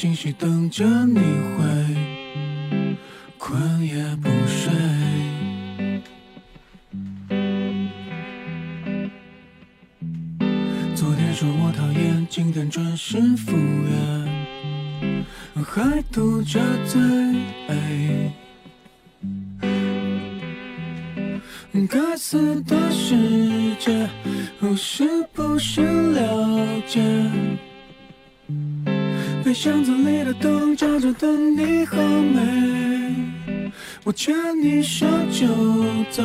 信息等着你回我牵你手就走，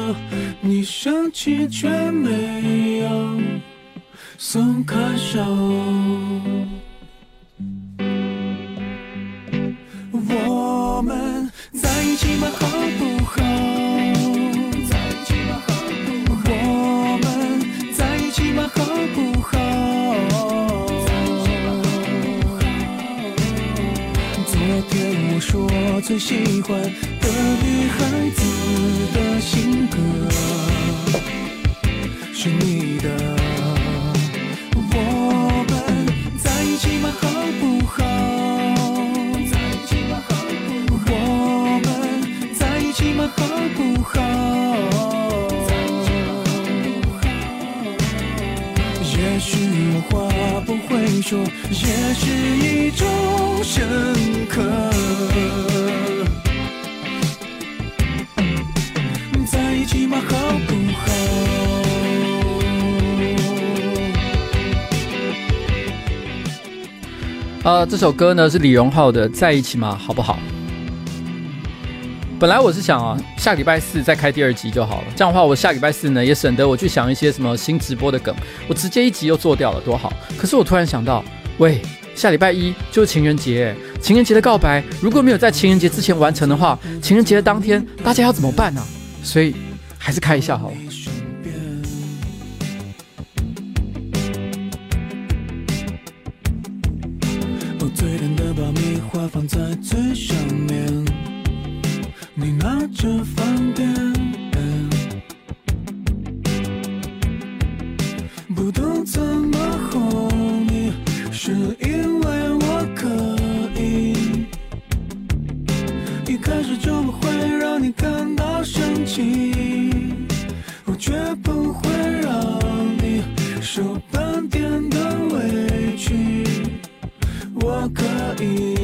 你生气却没有松开手。最喜欢的女孩子的性格是你说，也是一种深刻。在一起嘛？好不好？呃，这首歌呢是李荣浩的《在一起嘛？好不好？》本来我是想啊，下礼拜四再开第二集就好了。这样的话，我下礼拜四呢也省得我去想一些什么新直播的梗，我直接一集又做掉了，多好。可是我突然想到，喂，下礼拜一就是情人节，情人节的告白如果没有在情人节之前完成的话，情人节的当天大家要怎么办呢？所以还是开一下好了。最甜的爆米花放在最上面，这饭店，不懂怎么哄你，是因为我可以，一开始就不会让你感到生气，我绝不会让你受半点的委屈。我可以，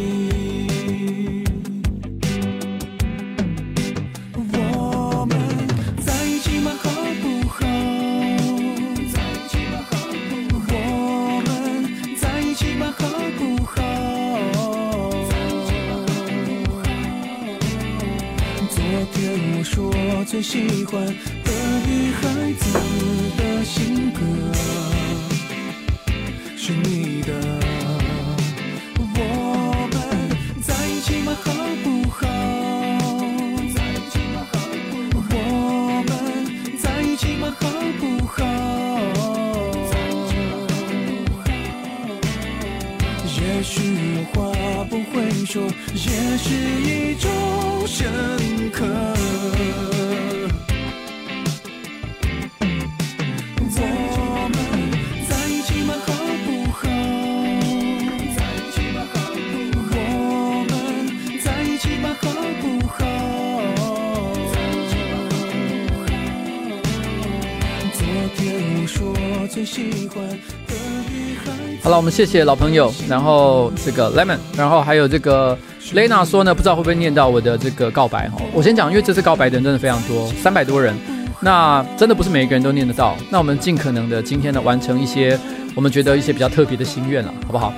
喜欢的女孩子的性格是你的。我们在一起吗？好不好？我们在一起吗？好不好？在一起吗？好不好？也许有话不会说，也是一种深刻。好，我们谢谢老朋友，然后这个 Lemon，然后还有这个 Lena 说呢，不知道会不会念到我的这个告白哈。我先讲，因为这次告白的人真的非常多，三百多人，那真的不是每一个人都念得到。那我们尽可能的今天呢，完成一些我们觉得一些比较特别的心愿了，好不好？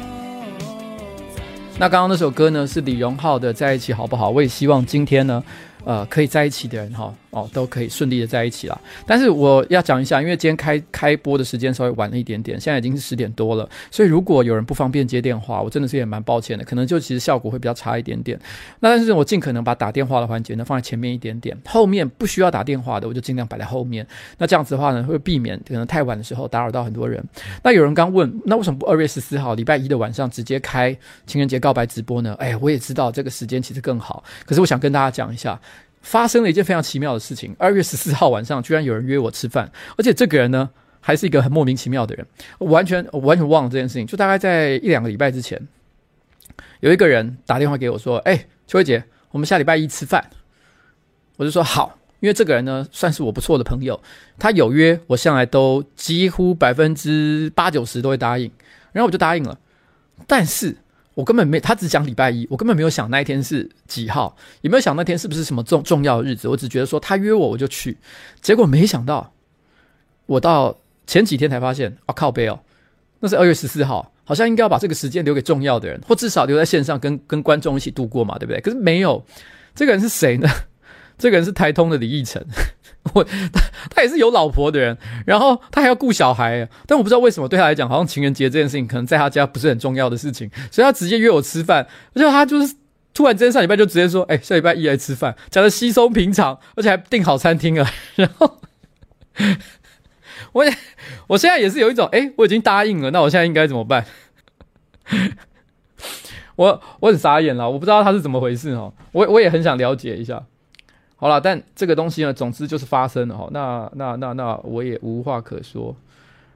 那刚刚那首歌呢，是李荣浩的《在一起好不好》，我也希望今天呢，呃，可以在一起的人哈。哦，都可以顺利的在一起了。但是我要讲一下，因为今天开开播的时间稍微晚了一点点，现在已经是十点多了，所以如果有人不方便接电话，我真的是也蛮抱歉的，可能就其实效果会比较差一点点。那但是我尽可能把打电话的环节呢放在前面一点点，后面不需要打电话的我就尽量摆在后面。那这样子的话呢，会避免可能太晚的时候打扰到很多人。那有人刚问，那为什么不二月十四号礼拜一的晚上直接开情人节告白直播呢？哎，我也知道这个时间其实更好，可是我想跟大家讲一下。发生了一件非常奇妙的事情。二月十四号晚上，居然有人约我吃饭，而且这个人呢，还是一个很莫名其妙的人。我完全我完全忘了这件事情。就大概在一两个礼拜之前，有一个人打电话给我说：“哎、秋薇姐，我们下礼拜一吃饭。”我就说好，因为这个人呢算是我不错的朋友，他有约，我向来都几乎百分之八九十都会答应，然后我就答应了。但是我根本没，他只讲礼拜一，我根本没有想那一天是几号，也没有想那天是不是什么重重要的日子，我只觉得说他约我我就去，结果没想到，我到前几天才发现，啊靠背哦，那是二月十四号。好像应该要把这个时间留给重要的人，或至少留在线上跟跟观众一起度过嘛，对不对？可是没有，这个人是谁呢？这个人是台通的李义成，我他他也是有老婆的人，然后他还要顾小孩，但我不知道为什么对他来讲，好像情人节这件事情可能在他家不是很重要的事情，所以他直接约我吃饭，而且他就是突然之间上礼拜就直接说，哎，下礼拜一来吃饭，讲的稀松平常，而且还订好餐厅了，然后。我也，我现在也是有一种，哎，我已经答应了，那我现在应该怎么办？我我很傻眼了，我不知道他是怎么回事哦。我我也很想了解一下。好了，但这个东西呢，总之就是发生了哈。那那那那，我也无话可说。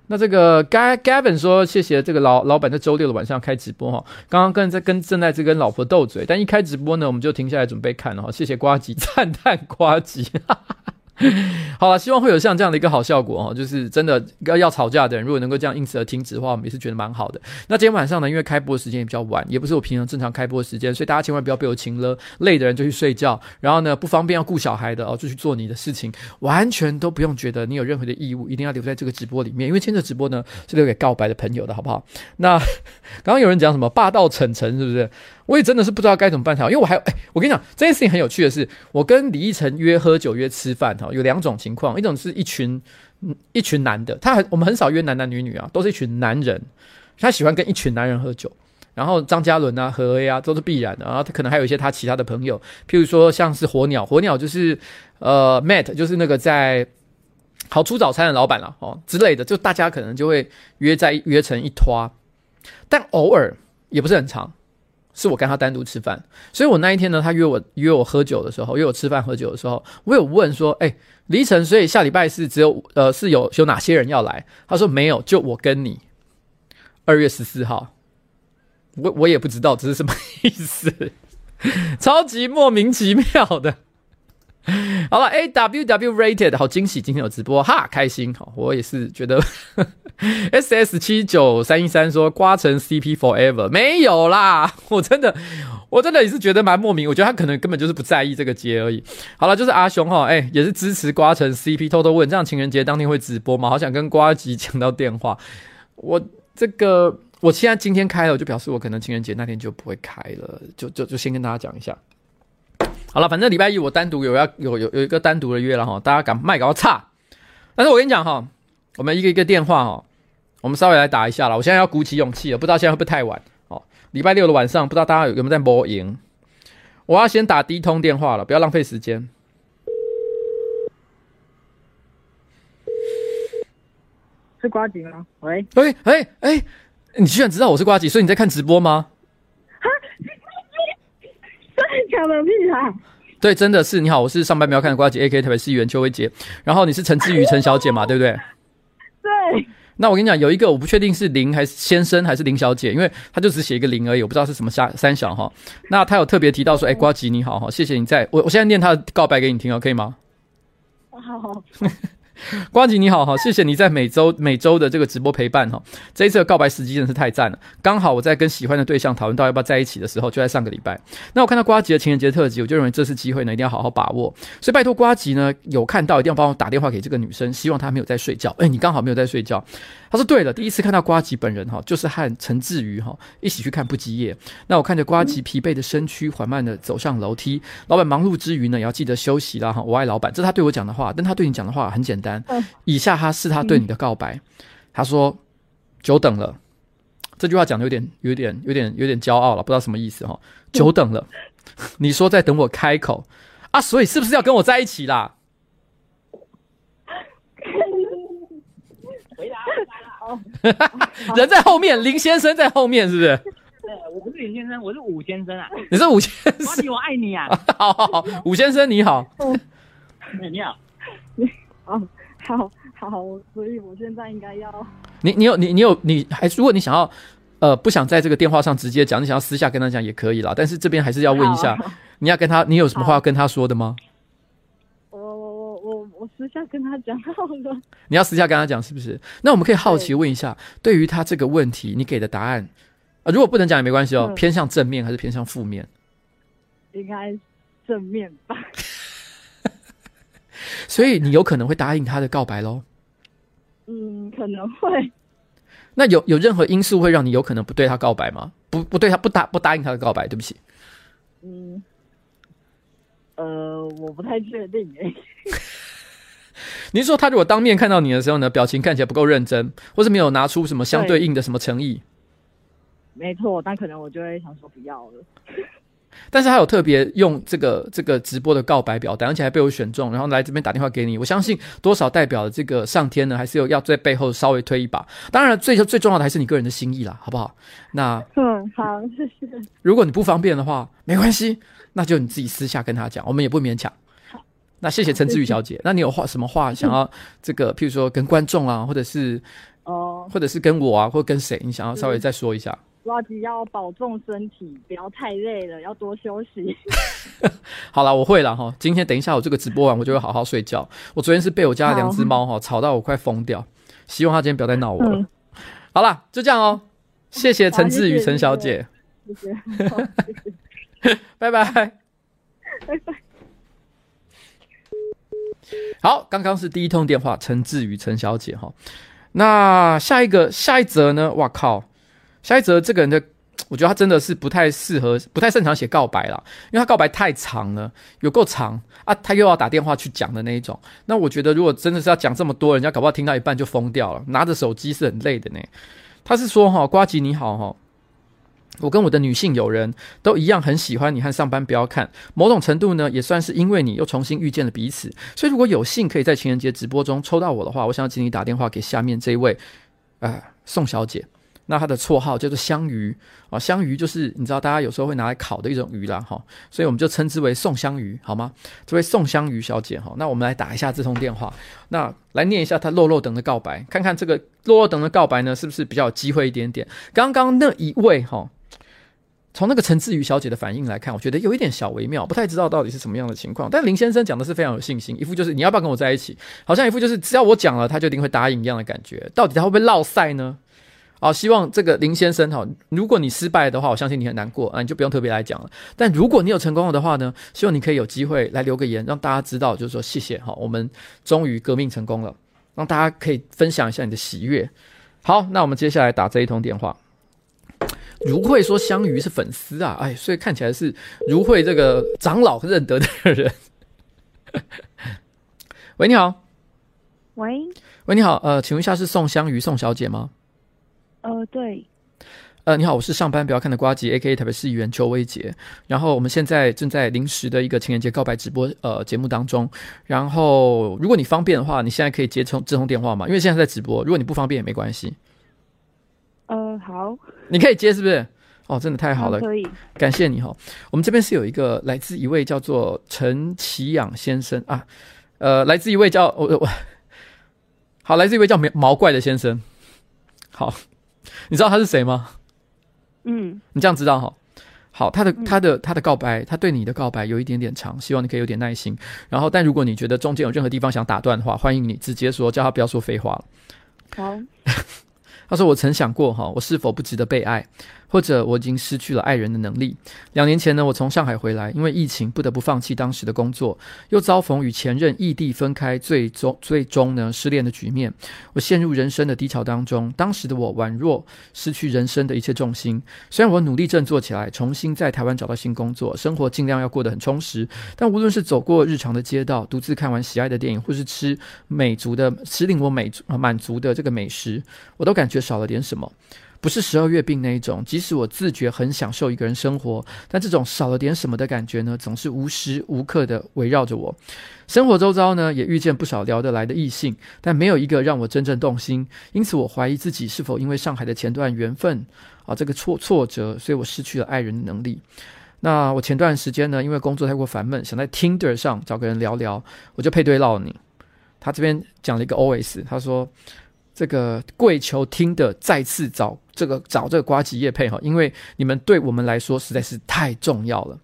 那这个盖盖本说，谢谢这个老老板在周六的晚上开直播哈。刚刚跟在跟正在这跟老婆斗嘴，但一开直播呢，我们就停下来准备看哈。谢谢呱吉，赞叹呱吉。哈哈 好了，希望会有像这样的一个好效果哦，就是真的要要吵架的人，如果能够这样因此而停止的话，我们也是觉得蛮好的。那今天晚上呢，因为开播时间也比较晚，也不是我平常正常开播时间，所以大家千万不要被我请了，累的人就去睡觉，然后呢不方便要顾小孩的哦，就去做你的事情，完全都不用觉得你有任何的义务，一定要留在这个直播里面，因为今天的直播呢是留给告白的朋友的，好不好？那刚刚有人讲什么霸道逞诚，是不是？我也真的是不知道该怎么办才好，因为我还有哎，我跟你讲，这件事情很有趣的是，我跟李依晨约喝酒约吃饭哈，有两种情况，一种是一群一群男的，他很我们很少约男男女女啊，都是一群男人，他喜欢跟一群男人喝酒，然后张嘉伦啊、何 A 啊都是必然的，然后他可能还有一些他其他的朋友，譬如说像是火鸟，火鸟就是呃 Matt，就是那个在好出早餐的老板了哦之类的，就大家可能就会约在约成一拖，但偶尔也不是很长。是我跟他单独吃饭，所以我那一天呢，他约我约我喝酒的时候，约我吃饭喝酒的时候，我有问说，哎、欸，黎晨，所以下礼拜四只有呃是有有哪些人要来？他说没有，就我跟你。二月十四号，我我也不知道这是什么意思，超级莫名其妙的。好了，A W W Rated 好惊喜，今天有直播哈，开心。好，我也是觉得 S S 七九三一三说瓜成 C P Forever 没有啦，我真的我真的也是觉得蛮莫名，我觉得他可能根本就是不在意这个节而已。好了，就是阿雄哈，哎、也是支持瓜成 C P，偷偷问，这样情人节当天会直播吗？好想跟瓜吉抢到电话。我这个我现在今天开了，就表示我可能情人节那天就不会开了，就就就先跟大家讲一下。好了，反正礼拜一我单独有要有有有一个单独的约了哈，大家敢卖搞差。但是我跟你讲哈，我们一个一个电话哈，我们稍微来打一下了。我现在要鼓起勇气了，不知道现在会不会太晚哦。礼拜六的晚上，不知道大家有没有在播赢？我要先打第一通电话了，不要浪费时间。是瓜吉吗？喂，喂，哎哎，你居然知道我是瓜吉，所以你在看直播吗？讲个屁啊！对，真的是你好，我是上班没有看的呱吉 AK 特别是议员邱威杰，然后你是陈志宇陈小姐嘛，对不对？对。那我跟你讲，有一个我不确定是林还是先生还是林小姐，因为他就只写一个林而已，我不知道是什么三三小哈。那他有特别提到说，哎，瓜吉你好哈，谢谢你在我我现在念他的告白给你听哦，可以吗？好 瓜。吉你好哈，谢谢你在每周每周的这个直播陪伴哈。这一次的告白时机真是太赞了，刚好我在跟喜欢的对象讨论到要不要在一起的时候，就在上个礼拜。那我看到瓜吉的情人节特辑，我就认为这次机会呢一定要好好把握。所以拜托瓜吉呢有看到一定要帮我打电话给这个女生，希望她没有在睡觉。哎，你刚好没有在睡觉。他说对了，第一次看到瓜吉本人哈，就是和陈志宇哈一起去看不羁夜。那我看着瓜吉疲惫的身躯缓慢的走上楼梯，老板忙碌之余呢，也要记得休息啦哈。我爱老板，这是他对我讲的话，但他对你讲的话很简单。以下他是他对你的告白，他说：“久等了。”这句话讲的有点、有点、有点、有点骄傲了，不知道什么意思哈。久等了，你说在等我开口啊？所以是不是要跟我在一起啦？回答 人在后面，林先生在后面，是不是？对，我不是林先生，我是武先生啊。你是武先生，我爱你啊！好 好好，武先生你好。你好。你，好好好，所以我现在应该要 你，你有你，你有你还，如果你想要呃不想在这个电话上直接讲，你想要私下跟他讲也可以啦。但是这边还是要问一下，你要跟他，你有什么话要跟他说的吗？我我我我我私下跟他讲好了。你要私下跟他讲是不是？那我们可以好奇问一下，对于他这个问题，你给的答案啊、呃，如果不能讲也没关系哦，偏向正面还是偏向负面？应该正面吧。所以你有可能会答应他的告白喽？嗯，可能会。那有有任何因素会让你有可能不对他告白吗？不不对他不答不答应他的告白？对不起。嗯，呃，我不太确定诶。你说他如果当面看到你的时候呢，表情看起来不够认真，或是没有拿出什么相对应的什么诚意？没错，但可能我就会想说不要了。但是他有特别用这个这个直播的告白表单，而且还被我选中，然后来这边打电话给你。我相信多少代表了这个上天呢，还是有要在背后稍微推一把。当然，最最重要的还是你个人的心意啦，好不好？那嗯，好，谢谢。如果你不方便的话，没关系，那就你自己私下跟他讲，我们也不勉强。好，那谢谢陈志宇小姐。那你有话什么话想要这个，譬如说跟观众啊，或者是哦，或者是跟我啊，或跟谁，你想要稍微再说一下？呱吉要保重身体，不要太累了，要多休息。好了，我会了哈。今天等一下我这个直播完，我就会好好睡觉。我昨天是被我家的两只猫哈吵到我快疯掉，希望他今天不要再闹我了。嗯、好了，就这样哦。谢谢陈志宇陈小姐，谢谢，拜拜，拜拜。好，刚刚是第一通电话，陈志宇陈小姐哈。那下一个下一则呢？哇靠！下一则，这个人的，我觉得他真的是不太适合，不太擅长写告白啦，因为他告白太长了，有够长啊，他又要打电话去讲的那一种。那我觉得，如果真的是要讲这么多，人家搞不好听到一半就疯掉了，拿着手机是很累的呢。他是说哈，呱吉你好哈，我跟我的女性友人都一样很喜欢你和上班不要看，某种程度呢，也算是因为你又重新遇见了彼此。所以如果有幸可以在情人节直播中抽到我的话，我想请你打电话给下面这一位，呃，宋小姐。那他的绰号叫做香鱼啊，香鱼就是你知道大家有时候会拿来烤的一种鱼啦哈，所以我们就称之为宋香鱼好吗？这位宋香鱼小姐哈，那我们来打一下这通电话，那来念一下他落落等的告白，看看这个落落等的告白呢是不是比较有机会一点点？刚刚那一位哈，从那个陈志宇小姐的反应来看，我觉得有一点小微妙，不太知道到底是什么样的情况。但林先生讲的是非常有信心，一副就是你要不要跟我在一起，好像一副就是只要我讲了，他就一定会答应一样的感觉。到底他会不会落赛呢？好，希望这个林先生哈，如果你失败的话，我相信你很难过啊，你就不用特别来讲了。但如果你有成功了的话呢，希望你可以有机会来留个言，让大家知道，就是说谢谢哈，我们终于革命成功了，让大家可以分享一下你的喜悦。好，那我们接下来打这一通电话。如慧说香鱼是粉丝啊，哎，所以看起来是如慧这个长老认得的人。喂，你好。喂，喂，你好，呃，请问一下是宋香鱼宋小姐吗？呃，对，呃，你好，我是上班不要看的瓜吉，A.K.A. 台北市议员邱威杰。然后我们现在正在临时的一个情人节告白直播呃节目当中。然后如果你方便的话，你现在可以接通这通电话吗？因为现在在直播，如果你不方便也没关系。呃，好，你可以接是不是？哦，真的太好了，可以，感谢你哈。我们这边是有一个来自一位叫做陈启养先生啊，呃，来自一位叫我我、哦哦，好，来自一位叫毛毛怪的先生，好。你知道他是谁吗？嗯，你这样知道哈。好，他的他的他的告白，他对你的告白有一点点长，希望你可以有点耐心。然后，但如果你觉得中间有任何地方想打断的话，欢迎你直接说，叫他不要说废话了。好。他说：“我曾想过，哈，我是否不值得被爱，或者我已经失去了爱人的能力。两年前呢，我从上海回来，因为疫情不得不放弃当时的工作，又遭逢与前任异地分开，最终最终呢失恋的局面。我陷入人生的低潮当中。当时的我宛若失去人生的一切重心。虽然我努力振作起来，重新在台湾找到新工作，生活尽量要过得很充实，但无论是走过日常的街道，独自看完喜爱的电影，或是吃美足的吃令我美满足的这个美食，我都感觉。”少了点什么，不是十二月病那一种。即使我自觉很享受一个人生活，但这种少了点什么的感觉呢，总是无时无刻的围绕着我。生活周遭呢，也遇见不少聊得来的异性，但没有一个让我真正动心。因此，我怀疑自己是否因为上海的前段缘分啊，这个挫挫折，所以我失去了爱人的能力。那我前段时间呢，因为工作太过烦闷，想在 Tinder 上找个人聊聊，我就配对到你。他这边讲了一个 OS，他说。这个跪求听的再次找这个找这个瓜吉业配哈，因为你们对我们来说实在是太重要了。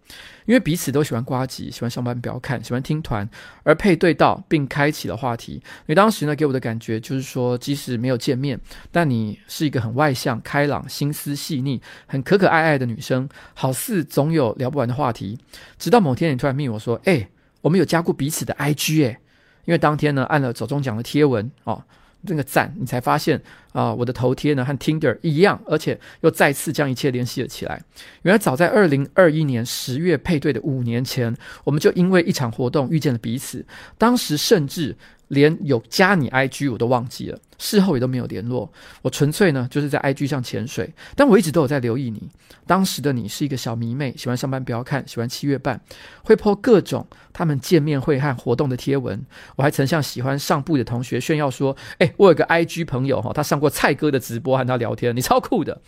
因为彼此都喜欢瓜吉，喜欢上班不要看，喜欢听团，而配对到并开启了话题。因为当时呢，给我的感觉就是说，即使没有见面，但你是一个很外向、开朗、心思细腻、很可可爱爱的女生，好似总有聊不完的话题。直到某天，你突然密我说：“哎，我们有加过彼此的 IG 哎。”因为当天呢，按了走中奖的贴文哦。那个赞，你才发现啊、我的头贴呢和 Tinder 一样，而且又再次将一切联系了起来。原来早在二零二一年十月配对的五年前，我们就因为一场活动遇见了彼此，当时甚至。连有加你 IG 我都忘记了，事后也都没有联络。我纯粹呢就是在 IG 上潜水，但我一直都有在留意你。当时的你是一个小迷妹，喜欢上班不要看，喜欢七月半，会 po 各种他们见面会和活动的贴文。我还曾向喜欢上部的同学炫耀说：“哎，我有个 IG 朋友哈，他上过蔡哥的直播，和他聊天，你超酷的。”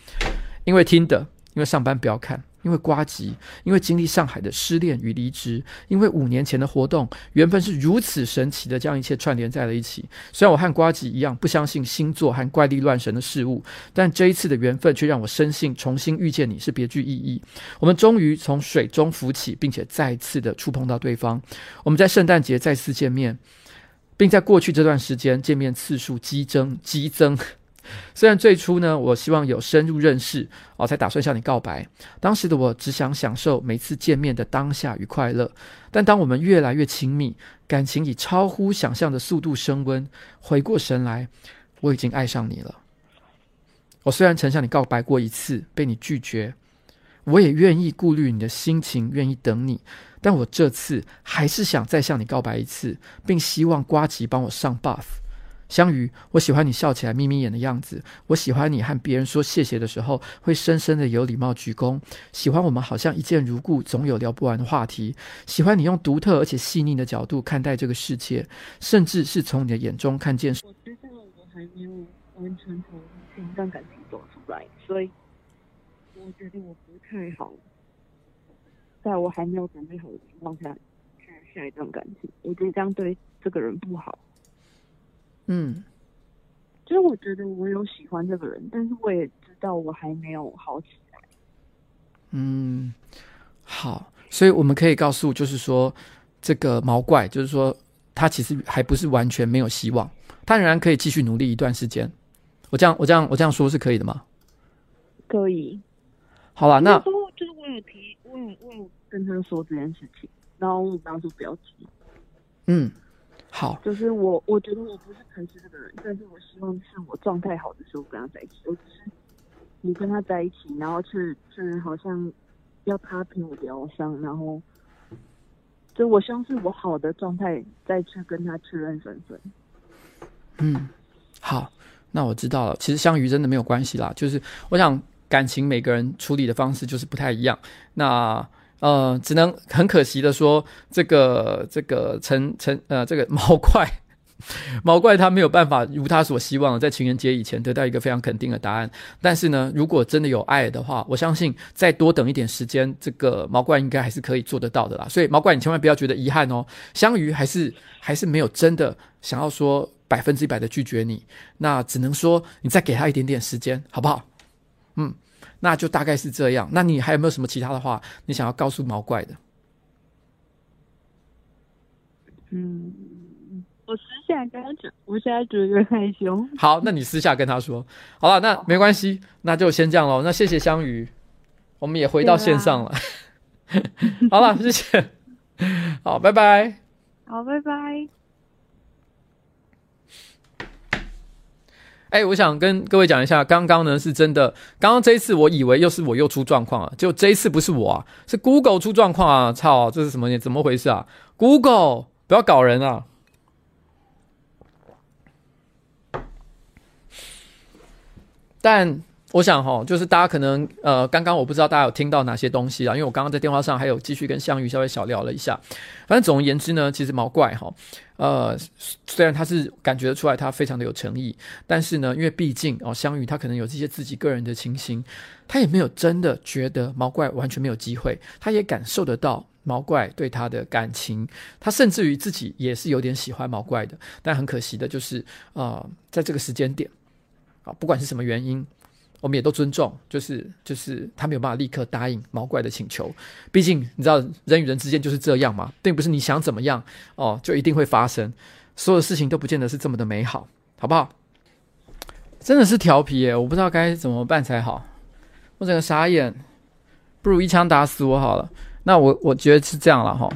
因为听的，因为上班不要看。因为瓜吉，因为经历上海的失恋与离职，因为五年前的活动，缘分是如此神奇的将一切串联在了一起。虽然我和瓜吉一样不相信星座和怪力乱神的事物，但这一次的缘分却让我深信重新遇见你是别具意义。我们终于从水中浮起，并且再次的触碰到对方。我们在圣诞节再次见面，并在过去这段时间见面次数激增，激增。虽然最初呢，我希望有深入认识哦，才打算向你告白。当时的我只想享受每次见面的当下与快乐。但当我们越来越亲密，感情以超乎想象的速度升温，回过神来，我已经爱上你了。我虽然曾向你告白过一次，被你拒绝，我也愿意顾虑你的心情，愿意等你。但我这次还是想再向你告白一次，并希望瓜吉帮我上 buff。香鱼，我喜欢你笑起来眯眯眼的样子。我喜欢你和别人说谢谢的时候会深深的有礼貌鞠躬。喜欢我们好像一见如故，总有聊不完的话题。喜欢你用独特而且细腻的角度看待这个世界，甚至是从你的眼中看见。我觉得我还没有完全从这段感情走出来，所以我觉得我不太好，在我还没有准备好的情况下去下一段感情，我觉得这样对这个人不好。嗯，就是我觉得我有喜欢这个人，但是我也知道我还没有好起来。嗯，好，所以我们可以告诉，就是说这个毛怪，就是说他其实还不是完全没有希望，他仍然可以继续努力一段时间。我这样，我这样，我这样说是可以的吗？可以。好了，那就是我有提，我有我有跟他说这件事情，然后我当时不要急。嗯。好，就是我，我觉得我不是诚实这个人，但是我希望是我状态好的时候跟他在一起，我只是你跟他在一起，然后却却好像要他陪我疗伤，然后就我希望是我好的状态再去跟他确认身份。嗯，好，那我知道了。其实香鱼真的没有关系啦，就是我想感情每个人处理的方式就是不太一样。那。呃，只能很可惜的说，这个这个陈陈呃，这个 毛怪毛怪他没有办法如他所希望在情人节以前得到一个非常肯定的答案。但是呢，如果真的有爱的话，我相信再多等一点时间，这个毛怪应该还是可以做得到的啦。所以毛怪，你千万不要觉得遗憾哦。香鱼还是还是没有真的想要说百分之一百的拒绝你，那只能说你再给他一点点时间，好不好？嗯。那就大概是这样。那你还有没有什么其他的话你想要告诉毛怪的？嗯，我私下跟他讲，我现在觉得害羞。好，那你私下跟他说。好了，那没关系，那就先这样喽。那谢谢香鱼，我们也回到线上了。啊、好了，谢谢。好，拜拜。好，拜拜。哎，我想跟各位讲一下，刚刚呢是真的，刚刚这一次我以为又是我又出状况了，就这一次不是我啊，是 Google 出状况啊！操，这是什么？怎么回事啊？Google 不要搞人啊！但。我想哈，就是大家可能呃，刚刚我不知道大家有听到哪些东西啊，因为我刚刚在电话上还有继续跟香鱼稍微小聊了一下。反正总而言之呢，其实毛怪哈，呃，虽然他是感觉得出来他非常的有诚意，但是呢，因为毕竟哦，香鱼他可能有这些自己个人的情形，他也没有真的觉得毛怪完全没有机会，他也感受得到毛怪对他的感情，他甚至于自己也是有点喜欢毛怪的，但很可惜的就是啊、呃，在这个时间点啊，不管是什么原因。我们也都尊重，就是就是他没有办法立刻答应毛怪的请求，毕竟你知道人与人之间就是这样嘛，并不是你想怎么样哦就一定会发生，所有事情都不见得是这么的美好，好不好？真的是调皮耶，我不知道该怎么办才好，我整个傻眼，不如一枪打死我好了。那我我觉得是这样了哈，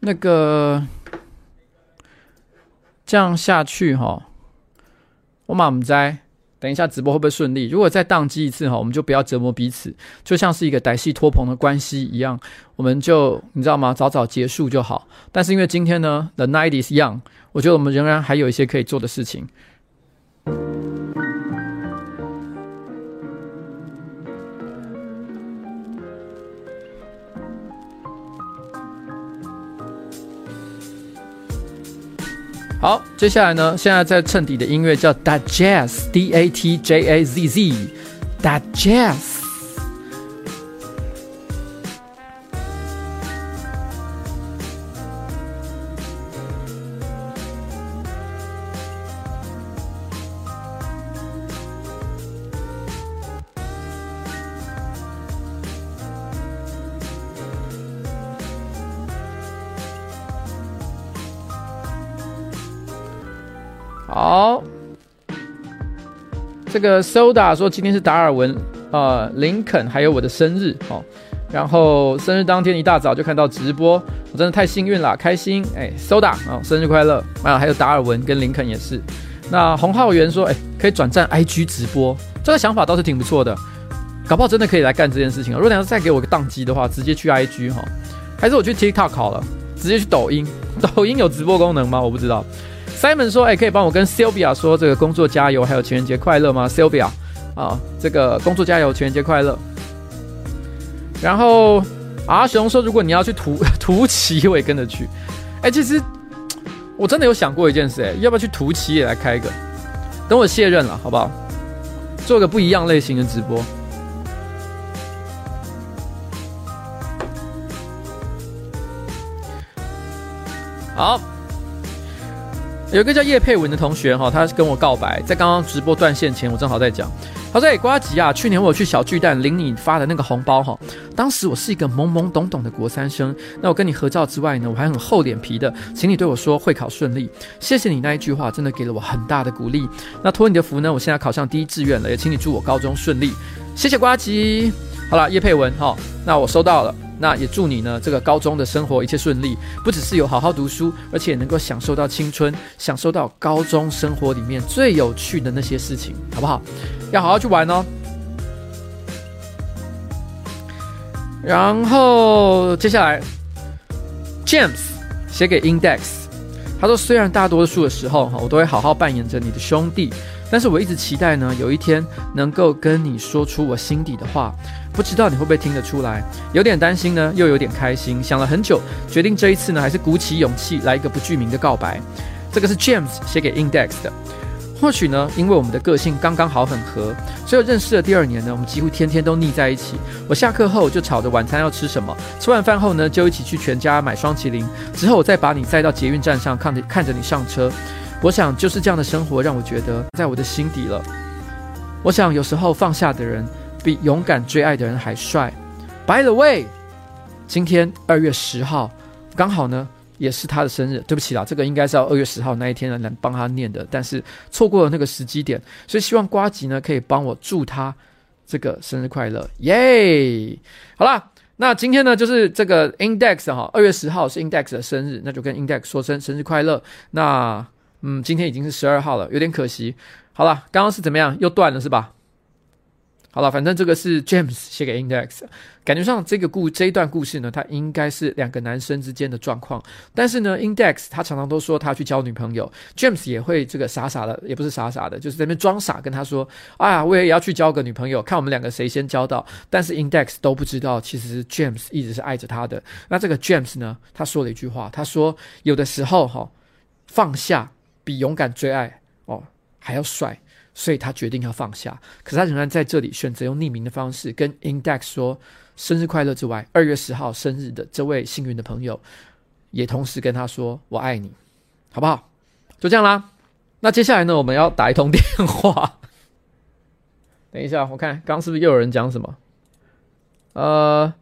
那个这样下去哈，我马唔知。等一下，直播会不会顺利？如果再宕机一次哈，我们就不要折磨彼此，就像是一个歹戏拖棚的关系一样，我们就你知道吗？早早结束就好。但是因为今天呢，The night is young，我觉得我们仍然还有一些可以做的事情。好，接下来呢，现在在衬底的音乐叫 Dat Jazz，D A T J A Z Z，Dat 这个 Soda 说今天是达尔文、呃林肯还有我的生日哦，然后生日当天一大早就看到直播，我真的太幸运了，开心哎，Soda 啊、生日快乐啊，还有达尔文跟林肯也是。那洪浩源说，哎，可以转战 IG 直播，这个想法倒是挺不错的，搞不好真的可以来干这件事情啊。如果你要再给我个宕机的话，直接去 IG 哈、哦，还是我去 TikTok 好了，直接去抖音，抖音有直播功能吗？我不知道。Simon 说：“哎、可以帮我跟 Sylvia 说这个工作加油，还有情人节快乐吗？Sylvia 啊，这个工作加油，情人节快乐。然后阿雄说，如果你要去图图奇，我也跟着去。哎、其实我真的有想过一件事、欸，哎，要不要去图奇也来开一个？等我卸任了，好不好？做个不一样类型的直播。好。”有一个叫叶佩文的同学哈，他跟我告白，在刚刚直播断线前，我正好在讲。他说：“哎，呱吉啊，去年我去小巨蛋领你发的那个红包哈，当时我是一个懵懵懂懂的国三生。那我跟你合照之外呢，我还很厚脸皮的，请你对我说会考顺利。谢谢你那一句话，真的给了我很大的鼓励。那托你的福呢，我现在考上第一志愿了，也请你祝我高中顺利。谢谢瓜吉。好了，叶佩文哈，那我收到了。”那也祝你呢，这个高中的生活一切顺利，不只是有好好读书，而且能够享受到青春，享受到高中生活里面最有趣的那些事情，好不好？要好好去玩哦。然后接下来，James 写给 Index，他说：“虽然大多数的时候哈，我都会好好扮演着你的兄弟，但是我一直期待呢，有一天能够跟你说出我心底的话。”不知道你会不会听得出来，有点担心呢，又有点开心。想了很久，决定这一次呢，还是鼓起勇气来一个不具名的告白。这个是 James 写给 Index 的。或许呢，因为我们的个性刚刚好很合，所以认识的第二年呢，我们几乎天天都腻在一起。我下课后就吵着晚餐要吃什么，吃完饭后呢，就一起去全家买双淇淋。之后我再把你载到捷运站上，看着看着你上车。我想就是这样的生活，让我觉得在我的心底了。我想有时候放下的人。比勇敢追爱的人还帅。By the way，今天二月十号，刚好呢也是他的生日。对不起啦，这个应该是要二月十号那一天来帮他念的，但是错过了那个时机点，所以希望瓜吉呢可以帮我祝他这个生日快乐，耶、好啦，那今天呢就是这个 Index 哈，二月十号是 Index 的生日，那就跟 Index 说声生日快乐。那嗯，今天已经是十二号了，有点可惜。好了，刚刚是怎么样？又断了是吧？好了，反正这个是 James 写给 Index，感觉上这个故这一段故事呢，它应该是两个男生之间的状况。但是呢，Index 他常常都说他去交女朋友，James 也会这个傻傻的，也不是傻傻的，就是在那边装傻跟他说：“啊，我也要去交个女朋友，看我们两个谁先交到。”但是 Index 都不知道，其实 James 一直是爱着他的。那这个 James 呢，他说了一句话，他说：“有的时候哈、哦，放下比勇敢追爱哦还要帅。”所以他决定要放下，可是他仍然在这里选择用匿名的方式跟 Index 说生日快乐之外，二月十号生日的这位幸运的朋友，也同时跟他说我爱你，好不好？就这样啦。那接下来呢，我们要打一通电话。等一下，我看刚刚是不是又有人讲什么？呃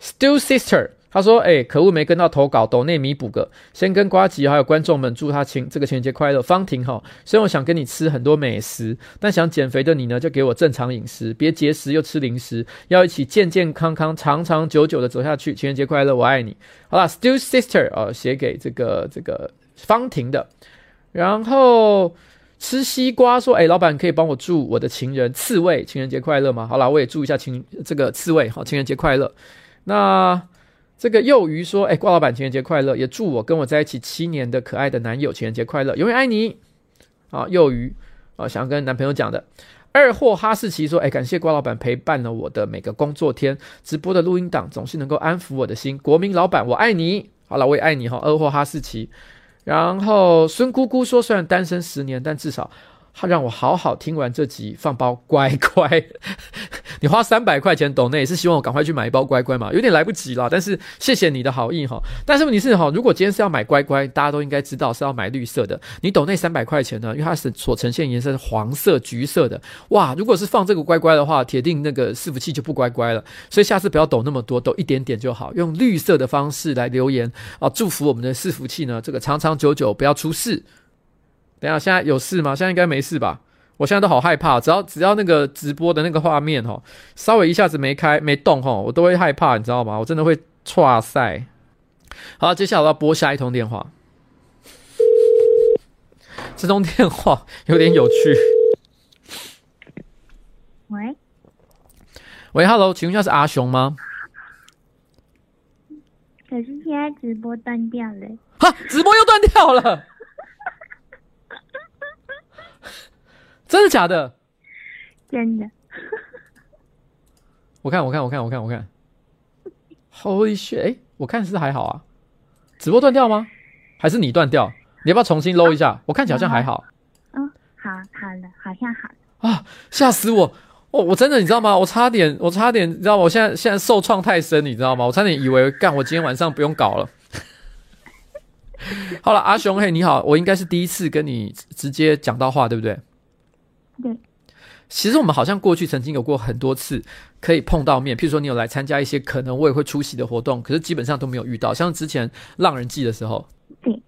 ，Still Sister。他说：“哎、可恶，没跟到投稿，抖内弥补个。先跟瓜吉还有观众们祝他情这个情人节快乐。方婷哈，虽然我想跟你吃很多美食，但想减肥的你呢，就给我正常饮食，别节食又吃零食，要一起健健康康、长长久久的走下去。情人节快乐，我爱你。好啦，Still Sister 哦，写给这个这个方婷的。然后吃西瓜说：哎、老板可以帮我祝我的情人刺猬情人节快乐吗？好啦，我也祝一下情这个刺猬好情人节快乐。那。”这个幼鱼说：“哎，瓜老板，情人节快乐！也祝我跟我在一起七年的可爱的男友情人节快乐，永远爱你。”啊，幼鱼啊，想要跟男朋友讲的。二货哈士奇说：“哎，感谢瓜老板陪伴了我的每个工作天，直播的录音档总是能够安抚我的心。国民老板，我爱你。好了，我也爱你哈。”二货哈士奇。然后孙姑姑说：“虽然单身十年，但至少……”他让我好好听完这集，放包乖乖。你花三百块钱抖内，是希望我赶快去买一包乖乖嘛？有点来不及了，但是谢谢你的好意哈。但是问题是哈，如果今天是要买乖乖，大家都应该知道是要买绿色的。你抖那三百块钱呢，因为它是所呈现颜色是黄色、橘色的。哇，如果是放这个乖乖的话，铁定那个伺服器就不乖乖了。所以下次不要抖那么多，抖一点点就好，用绿色的方式来留言啊，祝福我们的伺服器呢，这个长长久久不要出事。等下，现在有事吗？现在应该没事吧？我现在都好害怕，只要只要那个直播的那个画面哈，稍微一下子没开没动哈，我都会害怕，你知道吗？我真的会剉赛。好，接下来我要拨下一通电话。这通电话 有点有趣。喂，喂，Hello，请问一下是阿雄吗？可是现在直播断掉了。哈，直播又断掉了。真的假的？真的。我看，我看，我看，我看，我看。Holy shit！哎，我看是还好啊。直播断掉吗？还是你断掉？你要不要重新搂一下？哦、我看起来好像还好。嗯、哦，好好了，好像好。啊！吓死我！哦，我真的，你知道吗？我差点，我差点，你知道吗？我现在现在受创太深，你知道吗？我差点以为干，我今天晚上不用搞了。好了，阿雄，嘿，你好，我应该是第一次跟你直接讲到话，对不对？对，其实我们好像过去曾经有过很多次可以碰到面，譬如说你有来参加一些可能我也会出席的活动，可是基本上都没有遇到。像之前浪人记的时候，对，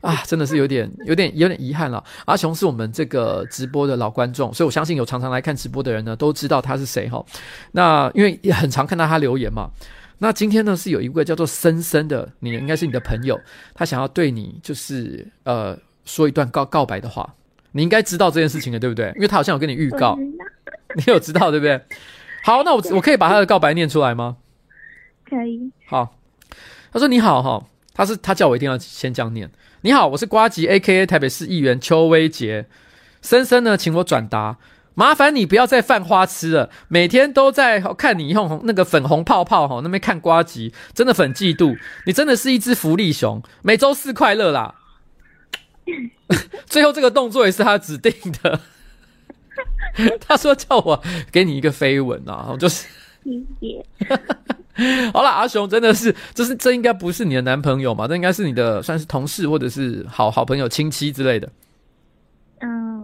啊，真的是有点、有点、有点遗憾了。阿雄是我们这个直播的老观众，所以我相信有常常来看直播的人呢，都知道他是谁哈。那因为也很常看到他留言嘛。那今天呢，是有一位叫做森森的，你应该是你的朋友，他想要对你就是呃说一段告告白的话。你应该知道这件事情的，对不对？因为他好像有跟你预告，你有知道对不对？好，那我我可以把他的告白念出来吗？可以。好，他说：“你好，哈，他是他叫我一定要先这样念。你好，我是瓜吉 A.K.A 台北市议员邱威杰。森森呢，请我转达，麻烦你不要再犯花痴了。每天都在看你用那个粉红泡泡哈那边看瓜吉，真的很嫉妒。你真的是一只福利熊。每周四快乐啦。” 最后这个动作也是他指定的。他说叫我给你一个飞吻啊，我就是。好了，阿雄真的是，这是这应该不是你的男朋友嘛？这应该是你的算是同事或者是好好朋友、亲戚之类的。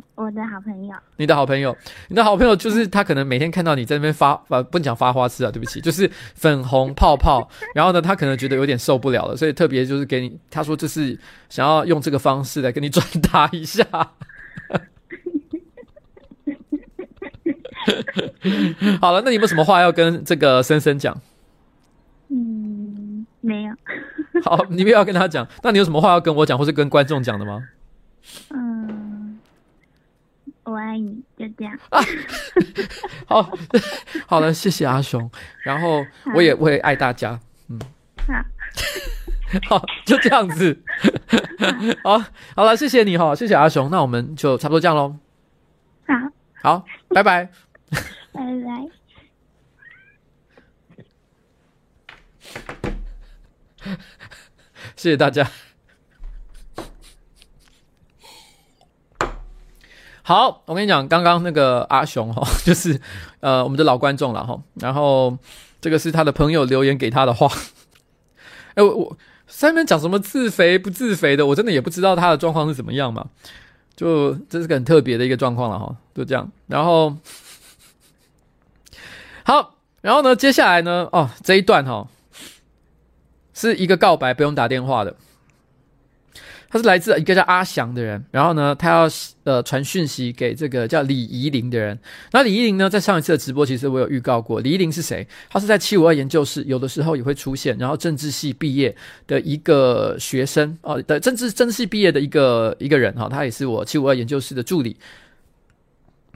嗯，我的好朋友，你的好朋友，你的好朋友就是他，可能每天看到你在那边发，呃，不讲发花痴啊，对不起，就是粉红泡泡，然后呢，他可能觉得有点受不了了，所以特别就是给你，他说就是想要用这个方式来跟你转达一下。好了，那你有没有什么话要跟这个森森讲？嗯，没有。好，你不要跟他讲，那你有什么话要跟我讲，或是跟观众讲的吗？嗯。我爱你，就这样。啊，好，好了，谢谢阿雄。然后我也会爱大家。嗯，好，好，就这样子。好，好了，谢谢你哈，谢谢阿雄。那我们就差不多这样喽。好，好，拜拜，拜拜。谢谢大家。好，我跟你讲，刚刚那个阿雄哈，就是呃我们的老观众了哈。然后这个是他的朋友留言给他的话。哎，我我上面讲什么自肥不自肥的，我真的也不知道他的状况是怎么样嘛。就这是个很特别的一个状况了哈，就这样。然后好，然后呢，接下来呢，哦，这一段哈、是一个告白，不用打电话的。他是来自一个叫阿翔的人，然后呢，他要呃传讯息给这个叫李怡玲的人。那李怡玲呢，在上一次的直播，其实我有预告过，李怡玲是谁？他是在七五二研究室，有的时候也会出现，然后政治系毕业的一个学生哦，的政治政治系毕业的一个一个人哈、他也是我七五二研究室的助理。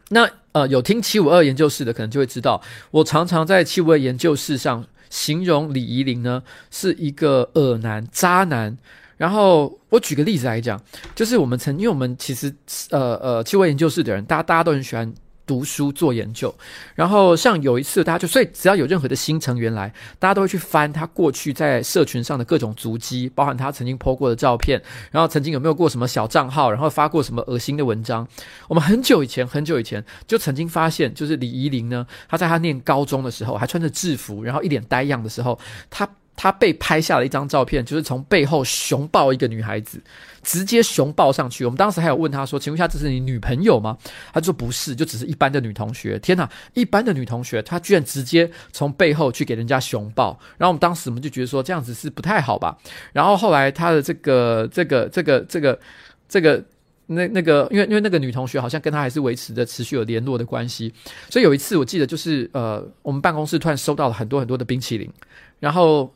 那呃，有听七五二研究室的，可能就会知道，我常常在七五二研究室上形容李怡玲呢，是一个恶男、渣男。然后我举个例子来讲，就是我们曾，因为我们其实呃呃，气味研究室的人，大家大家都很喜欢读书做研究。然后像有一次，大家就所以只要有任何的新成员来，大家都会去翻他过去在社群上的各种足迹，包含他曾经 po 过的照片，然后曾经有没有过什么小账号，然后发过什么恶心的文章。我们很久以前很久以前就曾经发现，就是李怡玲呢，她在她念高中的时候还穿着制服，然后一脸呆样的时候，她。他被拍下了一张照片，就是从背后熊抱一个女孩子，直接熊抱上去。我们当时还有问他说：“请问一下，这是你女朋友吗？”他说：“不是，就只是一般的女同学。”天哪，一般的女同学，她居然直接从背后去给人家熊抱。然后我们当时我们就觉得说这样子是不太好吧。然后后来他的这个这个这个这个这个那那个，因为因为那个女同学好像跟他还是维持着持续有联络的关系，所以有一次我记得就是呃，我们办公室突然收到了很多很多的冰淇淋，然后。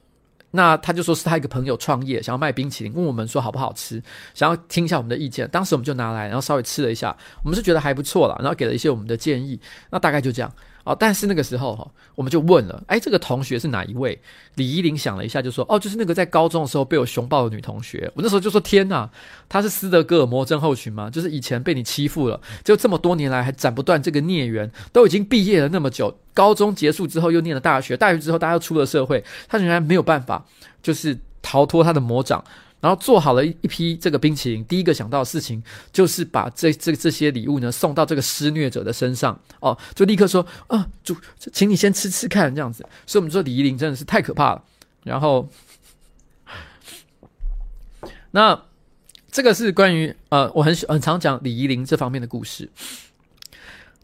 那他就说是他一个朋友创业，想要卖冰淇淋，问我们说好不好吃，想要听一下我们的意见。当时我们就拿来，然后稍微吃了一下，我们是觉得还不错啦，然后给了一些我们的建议。那大概就这样。哦，但是那个时候哈，我们就问了，哎，这个同学是哪一位？李依林想了一下，就说，哦，就是那个在高中的时候被我熊抱的女同学。我那时候就说，天哪，她是斯德哥尔摩症候群吗？就是以前被你欺负了，就这么多年来还斩不断这个孽缘，都已经毕业了那么久，高中结束之后又念了大学，大学之后大家又出了社会，她仍然没有办法，就是逃脱她的魔掌。然后做好了一一批这个冰淇淋，第一个想到的事情就是把这这这些礼物呢送到这个施虐者的身上哦，就立刻说啊，主，请你先吃吃看这样子。所以我们说李怡玲真的是太可怕了。然后，那这个是关于呃，我很很常讲李怡玲这方面的故事。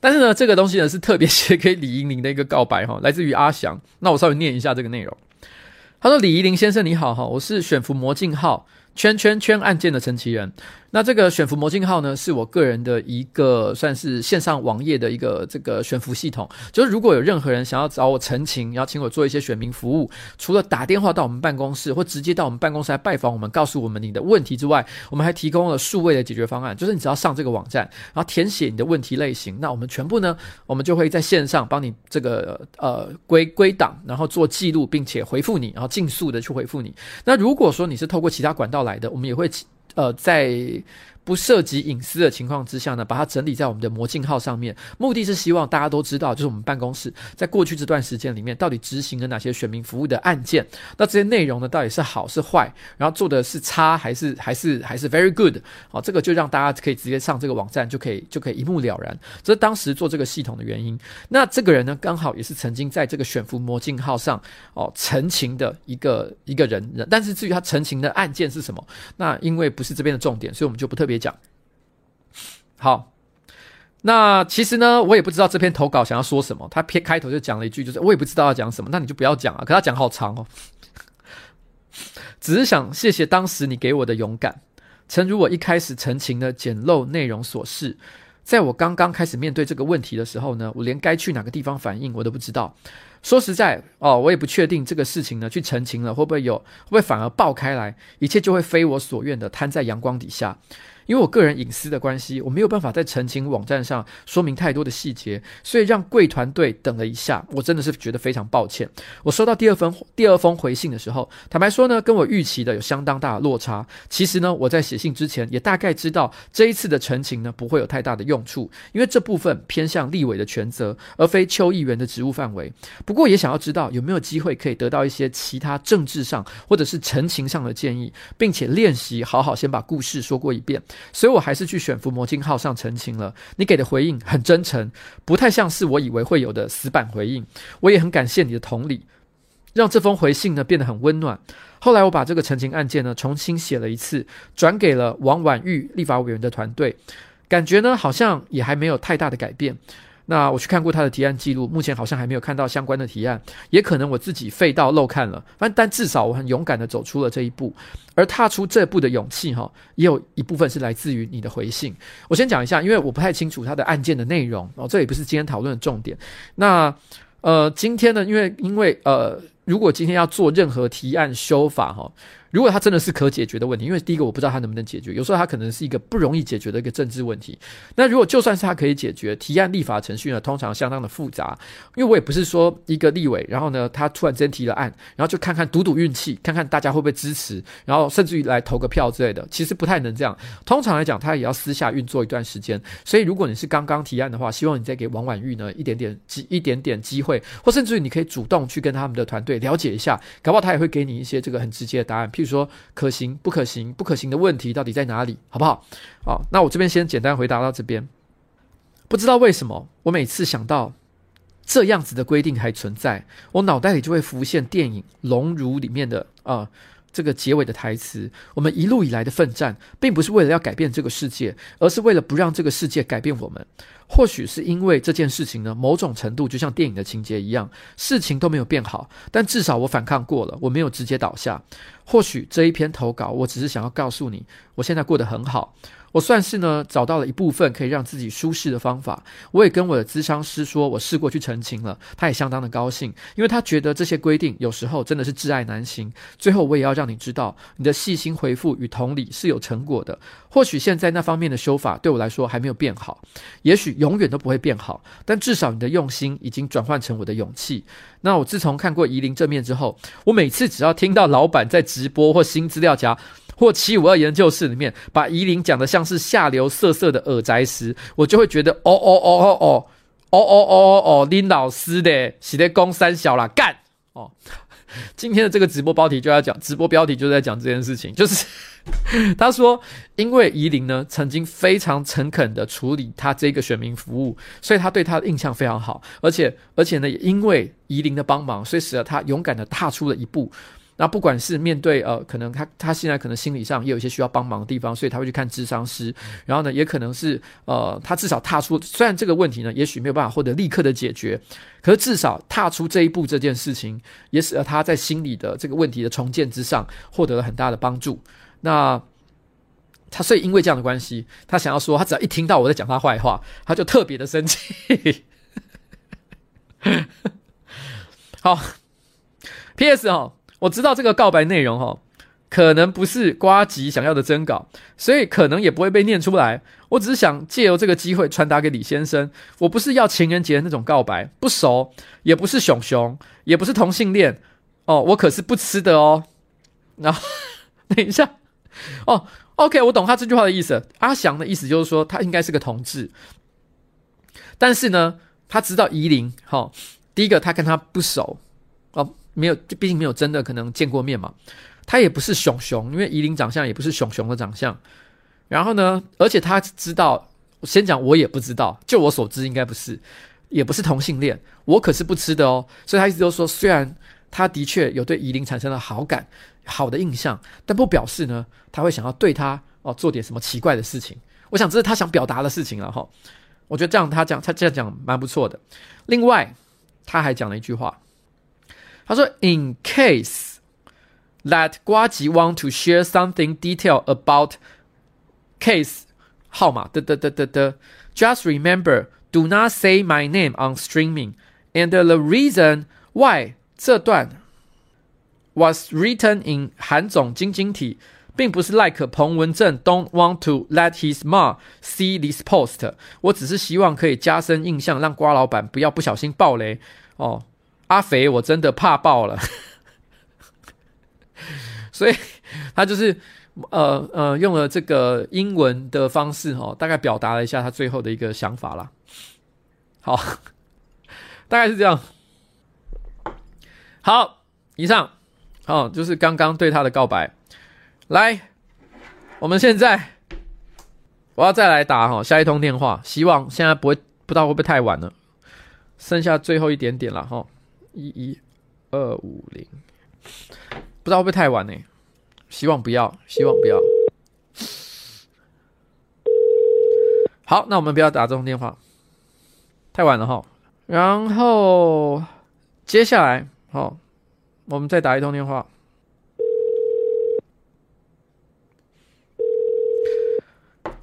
但是呢，这个东西呢是特别写给李怡玲的一个告白哈、来自于阿翔。那我稍微念一下这个内容。他说：“李怡林先生，你好哈，我是悬浮魔镜号圈圈圈案件的陈其人。”那这个悬浮魔镜号呢，是我个人的一个算是线上网页的一个这个悬浮系统。就是如果有任何人想要找我陈情，要请我做一些选民服务，除了打电话到我们办公室，或直接到我们办公室来拜访我们，告诉我们你的问题之外，我们还提供了数位的解决方案。就是你只要上这个网站，然后填写你的问题类型，那我们全部呢，我们就会在线上帮你这个呃归归档，然后做记录，并且回复你，然后尽速的去回复你。那如果说你是透过其他管道来的，我们也会。呃，在不涉及隐私的情况之下呢，把它整理在我们的魔镜号上面，目的是希望大家都知道，就是我们办公室在过去这段时间里面，到底执行了哪些选民服务的案件。那这些内容呢，到底是好是坏，然后做的是差还是还是还是 very good？好，这个就让大家可以直接上这个网站，就可以就可以一目了然。这是当时做这个系统的原因。那这个人呢，刚好也是曾经在这个选服魔镜号上哦陈情的一个一个人。但是至于他陈情的案件是什么，那因为不是这边的重点，所以我们就不特别。别讲好，那其实呢，我也不知道这篇投稿想要说什么。他篇开头就讲了一句，就是我也不知道要讲什么，那你就不要讲啊。可他讲好长哦，只是想谢谢当时你给我的勇敢。诚如我一开始陈情的简陋内容所示，在我刚刚开始面对这个问题的时候呢，我连该去哪个地方反应我都不知道。说实在哦，我也不确定这个事情呢，去澄清了会不会有，会不会反而爆开来，一切就会非我所愿的摊在阳光底下。因为我个人隐私的关系，我没有办法在陈情网站上说明太多的细节，所以让贵团队等了一下，我真的是觉得非常抱歉。我收到第二封第二封回信的时候，坦白说呢，跟我预期的有相当大的落差。其实呢，我在写信之前也大概知道这一次的陈情呢不会有太大的用处，因为这部分偏向立委的权责，而非邱议员的职务范围。不过也想要知道有没有机会可以得到一些其他政治上或者是陈情上的建议，并且练习好好先把故事说过一遍。所以我还是去悬浮魔镜号上澄清了。你给的回应很真诚，不太像是我以为会有的死板回应。我也很感谢你的同理，让这封回信呢变得很温暖。后来我把这个澄清案件呢重新写了一次，转给了王婉玉立法委员的团队，感觉呢好像也还没有太大的改变。那我去看过他的提案记录，目前好像还没有看到相关的提案，也可能我自己废到漏看了。反正但至少我很勇敢的走出了这一步，而踏出这步的勇气哈，也有一部分是来自于你的回信。我先讲一下，因为我不太清楚他的案件的内容哦，这也不是今天讨论的重点。那呃，今天呢，因为因为呃，如果今天要做任何提案修法哈。如果它真的是可解决的问题，因为第一个我不知道它能不能解决，有时候它可能是一个不容易解决的一个政治问题。那如果就算是它可以解决，提案立法程序呢，通常相当的复杂。因为我也不是说一个立委，然后呢，他突然间提了案，然后就看看赌赌运气，看看大家会不会支持，然后甚至于来投个票之类的，其实不太能这样。通常来讲，他也要私下运作一段时间。所以如果你是刚刚提案的话，希望你再给王婉玉呢一点点机一点点机会，或甚至于你可以主动去跟他们的团队了解一下，搞不好他也会给你一些这个很直接的答案，譬如说可行不可行，不可行的问题到底在哪里，好不好？好，那我这边先简单回答到这边。不知道为什么，我每次想到这样子的规定还存在，我脑袋里就会浮现电影《熔炉》里面的啊、这个结尾的台词：我们一路以来的奋战，并不是为了要改变这个世界，而是为了不让这个世界改变我们。或许是因为这件事情呢，某种程度就像电影的情节一样，事情都没有变好，但至少我反抗过了，我没有直接倒下。或许这一篇投稿，我只是想要告诉你，我现在过得很好。我算是呢找到了一部分可以让自己舒适的方法。我也跟我的咨商师说，我试过去澄清了，他也相当的高兴，因为他觉得这些规定有时候真的是挚爱难行。最后我也要让你知道，你的细心回复与同理是有成果的。或许现在那方面的修法对我来说还没有变好，也许永远都不会变好，但至少你的用心已经转换成我的勇气。那我自从看过宜林正面之后，我每次只要听到老板在直播或新资料夹或七五二研究室里面把宜林讲得像是下流色色的耳宅时，我就会觉得哦哦哦哦哦哦哦哦哦林老师的洗的公三小啦干哦。今天的这个直播标题就要讲，直播标题就在讲这件事情，就是 他说，因为宜林呢曾经非常诚恳的处理他这个选民服务，所以他对他的印象非常好，而且而且呢，也因为宜林的帮忙，所以使得他勇敢的踏出了一步。那不管是面对呃，可能他他现在可能心理上也有一些需要帮忙的地方，所以他会去看智商师。然后呢，也可能是呃，他至少踏出，虽然这个问题呢，也许没有办法获得立刻的解决，可是至少踏出这一步这件事情，也使得他在心理的这个问题的重建之上获得了很大的帮助。那他所以因为这样的关系，他想要说，他只要一听到我在讲他坏话，他就特别的生气。好，P.S. 哦。我知道这个告白内容哈，可能不是瓜吉想要的征稿，所以可能也不会被念出来。我只是想借由这个机会传达给李先生，我不是要情人节的那种告白，不熟，也不是熊熊，也不是同性恋哦，我可是不吃的哦。然后 等一下哦，OK，我懂他这句话的意思。阿翔的意思就是说他应该是个同志，但是呢，他知道宜林哈，第一个他跟他不熟。没有，毕竟没有真的可能见过面嘛。他也不是熊熊，因为宜林长相也不是熊熊的长相。然后呢，而且他知道，先讲我也不知道，就我所知应该不是，也不是同性恋。我可是不吃的哦。所以他一直都说，虽然他的确有对宜林产生了好感、好的印象，但不表示呢，他会想要对他哦做点什么奇怪的事情。我想这是他想表达的事情了哈。我觉得这样他讲，他这样讲蛮不错的。另外，他还讲了一句话。他说：“In case that 呱吉 want to share something detail about case 号码的的的的的，just remember do not say my name on streaming and the reason why 这段 was written in 韩总晶晶体，并不是 like 彭文正 don't want to let his mom see this post。我只是希望可以加深印象，让呱老板不要不小心爆雷哦。” 阿肥，我真的怕爆了，所以他就是呃呃用了这个英文的方式哦，大概表达了一下他最后的一个想法啦。好，大概是这样。好，以上哦就是刚刚对他的告白。来，我们现在我要再来打哈下一通电话，希望现在不会不知道会不会太晚了，剩下最后一点点了哈。一一二五零，不知道会不会太晚呢？希望不要，希望不要。好，那我们不要打这种电话。太晚了哈。然后接下来，好，我们再打一通电话。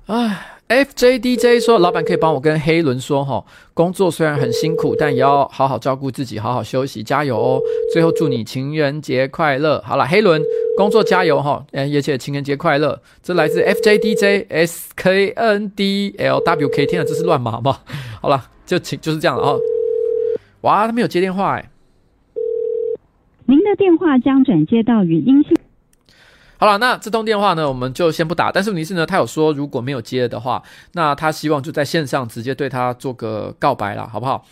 哎。FJDJ 说：“老板可以帮我跟黑伦说哈，工作虽然很辛苦，但也要好好照顾自己，好好休息，加油哦！最后祝你情人节快乐。好了，黑伦工作加油哈，哎，而且情人节快乐。这来自 FJDJ SKNDLWK，天啊，这是乱码吗？好了，就请就是这样了哈。哇，他没有接电话哎。您的电话将转接到语音信。”好了，那这通电话呢，我们就先不打。但是问题是呢，他有说如果没有接的话，那他希望就在线上直接对他做个告白啦，好不好？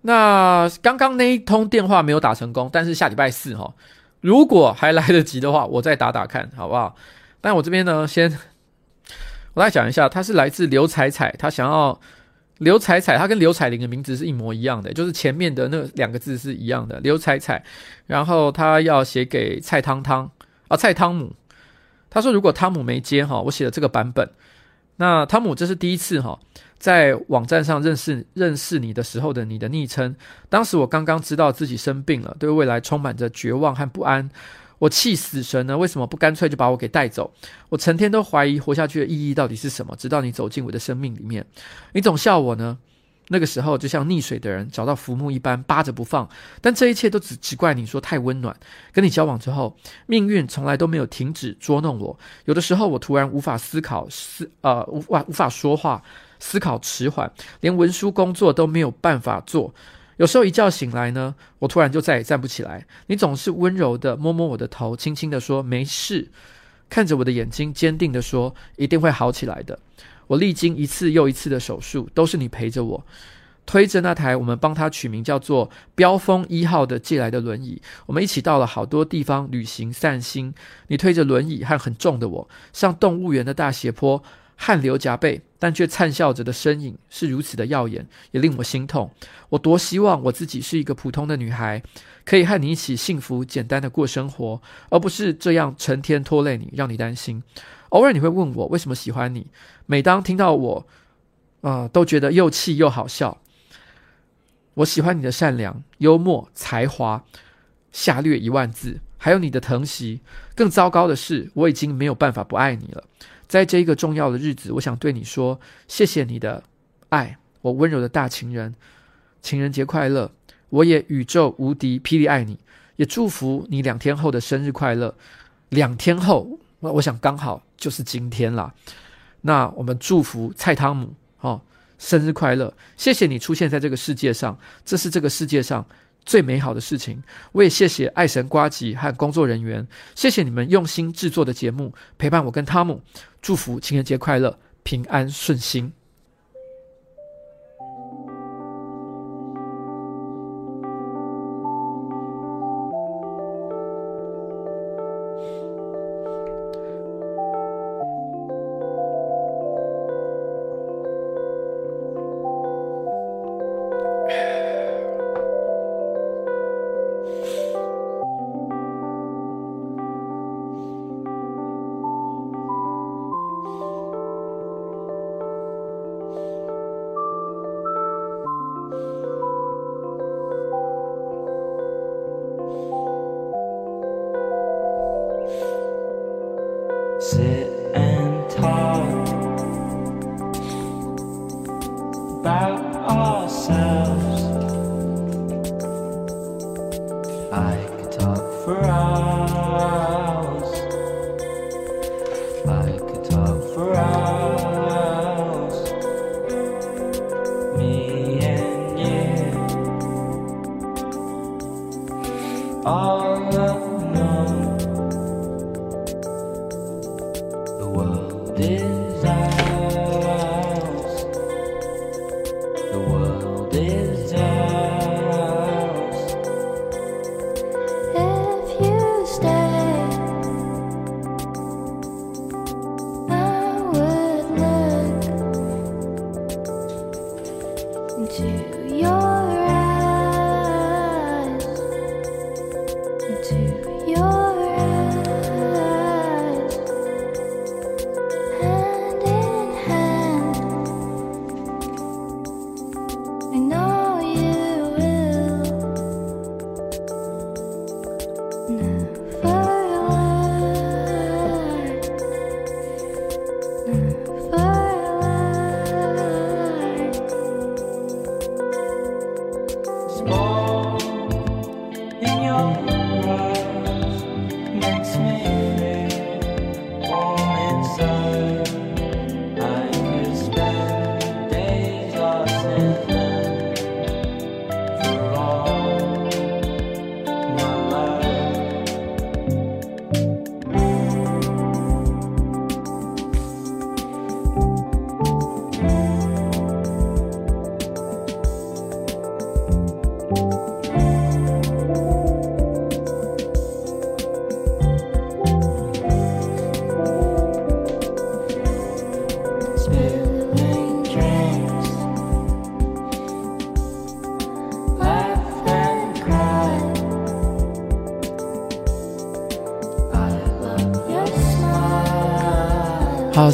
那刚刚那一通电话没有打成功，但是下礼拜四哈，如果还来得及的话，我再打打看，好不好？但我这边呢，先我来讲一下，他是来自刘彩彩，他想要刘彩彩，他跟刘彩玲的名字是一模一样的，就是前面的那两个字是一样的，刘彩彩。然后他要写给蔡汤汤。啊，蔡汤姆，他说如果汤姆没接哈，我写了这个版本。那汤姆这是第一次哈，在网站上认识认识你的时候的你的昵称。当时我刚刚知道自己生病了，对未来充满着绝望和不安。我气死神了，为什么不干脆就把我给带走？我成天都怀疑活下去的意义到底是什么。直到你走进我的生命里面，你总笑我呢。那个时候就像溺水的人找到浮木一般扒着不放，但这一切都只只怪你说太温暖。跟你交往之后，命运从来都没有停止捉弄我。有的时候我突然无法思考，思呃无法无法说话，思考迟缓，连文书工作都没有办法做。有时候一觉醒来呢，我突然就再也站不起来。你总是温柔地摸摸我的头，轻轻地说没事，看着我的眼睛，坚定地说一定会好起来的。我历经一次又一次的手术，都是你陪着我，推着那台我们帮他取名叫做“飙风一号”的借来的轮椅。我们一起到了好多地方旅行散心。你推着轮椅和很重的我上动物园的大斜坡，汗流浃背，但却灿笑着的身影是如此的耀眼，也令我心痛。我多希望我自己是一个普通的女孩，可以和你一起幸福简单的过生活，而不是这样成天拖累你，让你担心。偶尔你会问我为什么喜欢你，每当听到我，呃，都觉得又气又好笑。我喜欢你的善良、幽默、才华，下略一万字，还有你的疼惜。更糟糕的是，我已经没有办法不爱你了。在这一个重要的日子，我想对你说，谢谢你的爱，我温柔的大情人，情人节快乐！我也宇宙无敌霹雳爱你，也祝福你两天后的生日快乐。两天后。我我想刚好就是今天啦，那我们祝福蔡汤姆哦，生日快乐！谢谢你出现在这个世界上，这是这个世界上最美好的事情。我也谢谢爱神瓜吉和工作人员，谢谢你们用心制作的节目，陪伴我跟汤姆。祝福情人节快乐，平安顺心。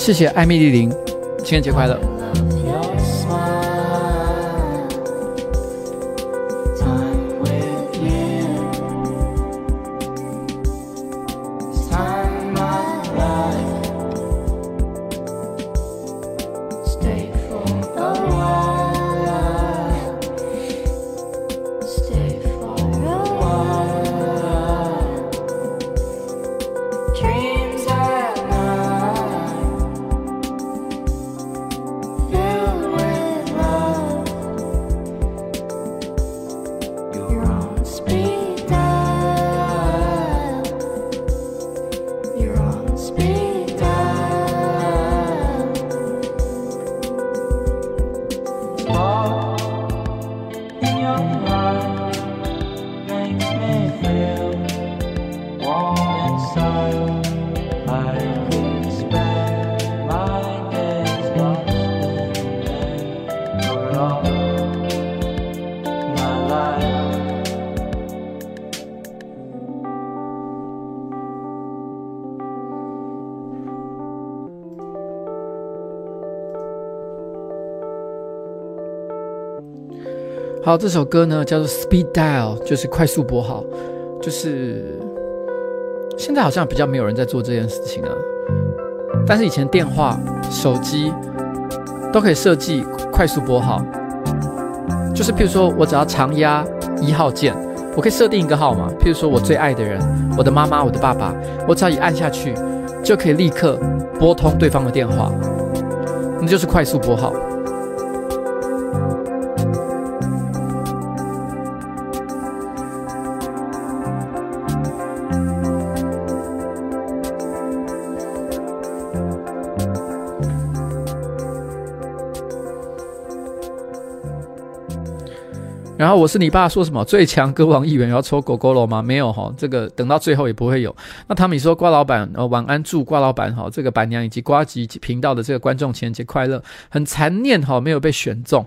谢谢艾米丽琳，情人节快乐。好，这首歌呢叫做 Speed Dial，就是快速拨号，就是现在好像比较没有人在做这件事情了。但是以前电话、手机都可以设计快速拨号，就是譬如说我只要长压一号键，我可以设定一个号码，譬如说我最爱的人，我的妈妈、我的爸爸，我只要一按下去，就可以立刻拨通对方的电话，那就是快速拨号。后我是你爸说什么最强歌王议员要抽狗狗了吗？没有哈，这个等到最后也不会有。那汤米说瓜老板呃晚安，祝瓜老板哈这个板娘以及瓜吉频道的这个观众情人节快乐。很残念哈，没有被选中，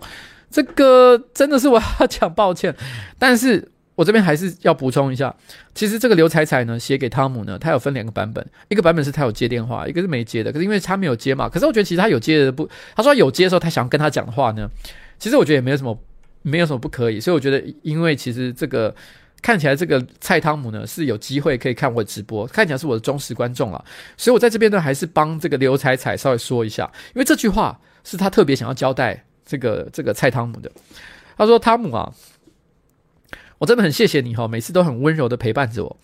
这个真的是我要讲抱歉。但是我这边还是要补充一下，其实这个刘彩彩呢写给汤姆呢，他有分两个版本，一个版本是他有接电话，一个是没接的。可是因为他没有接嘛，可是我觉得其实他有接的不，他说有接的时候他想跟他讲的话呢，其实我觉得也没有什么。没有什么不可以，所以我觉得，因为其实这个看起来这个蔡汤姆呢是有机会可以看我直播，看起来是我的忠实观众啊，所以我在这边呢还是帮这个刘彩彩稍微说一下，因为这句话是他特别想要交代这个这个蔡汤姆的。他说：“汤姆啊，我真的很谢谢你哈，每次都很温柔的陪伴着我。”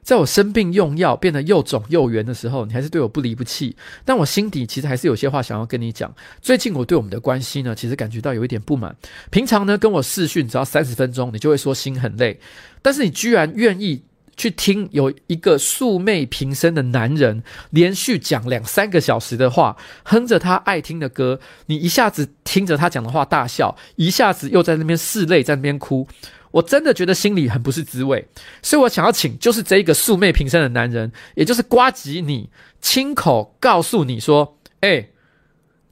在我生病用药变得又肿又圆的时候，你还是对我不离不弃。但我心底其实还是有些话想要跟你讲。最近我对我们的关系呢，其实感觉到有一点不满。平常呢，跟我视讯只要三十分钟，你就会说心很累。但是你居然愿意去听有一个素昧平生的男人连续讲两三个小时的话，哼着他爱听的歌，你一下子听着他讲的话大笑，一下子又在那边拭泪，在那边哭。我真的觉得心里很不是滋味，所以我想要请就是这一个素昧平生的男人，也就是瓜吉你亲口告诉你说，哎、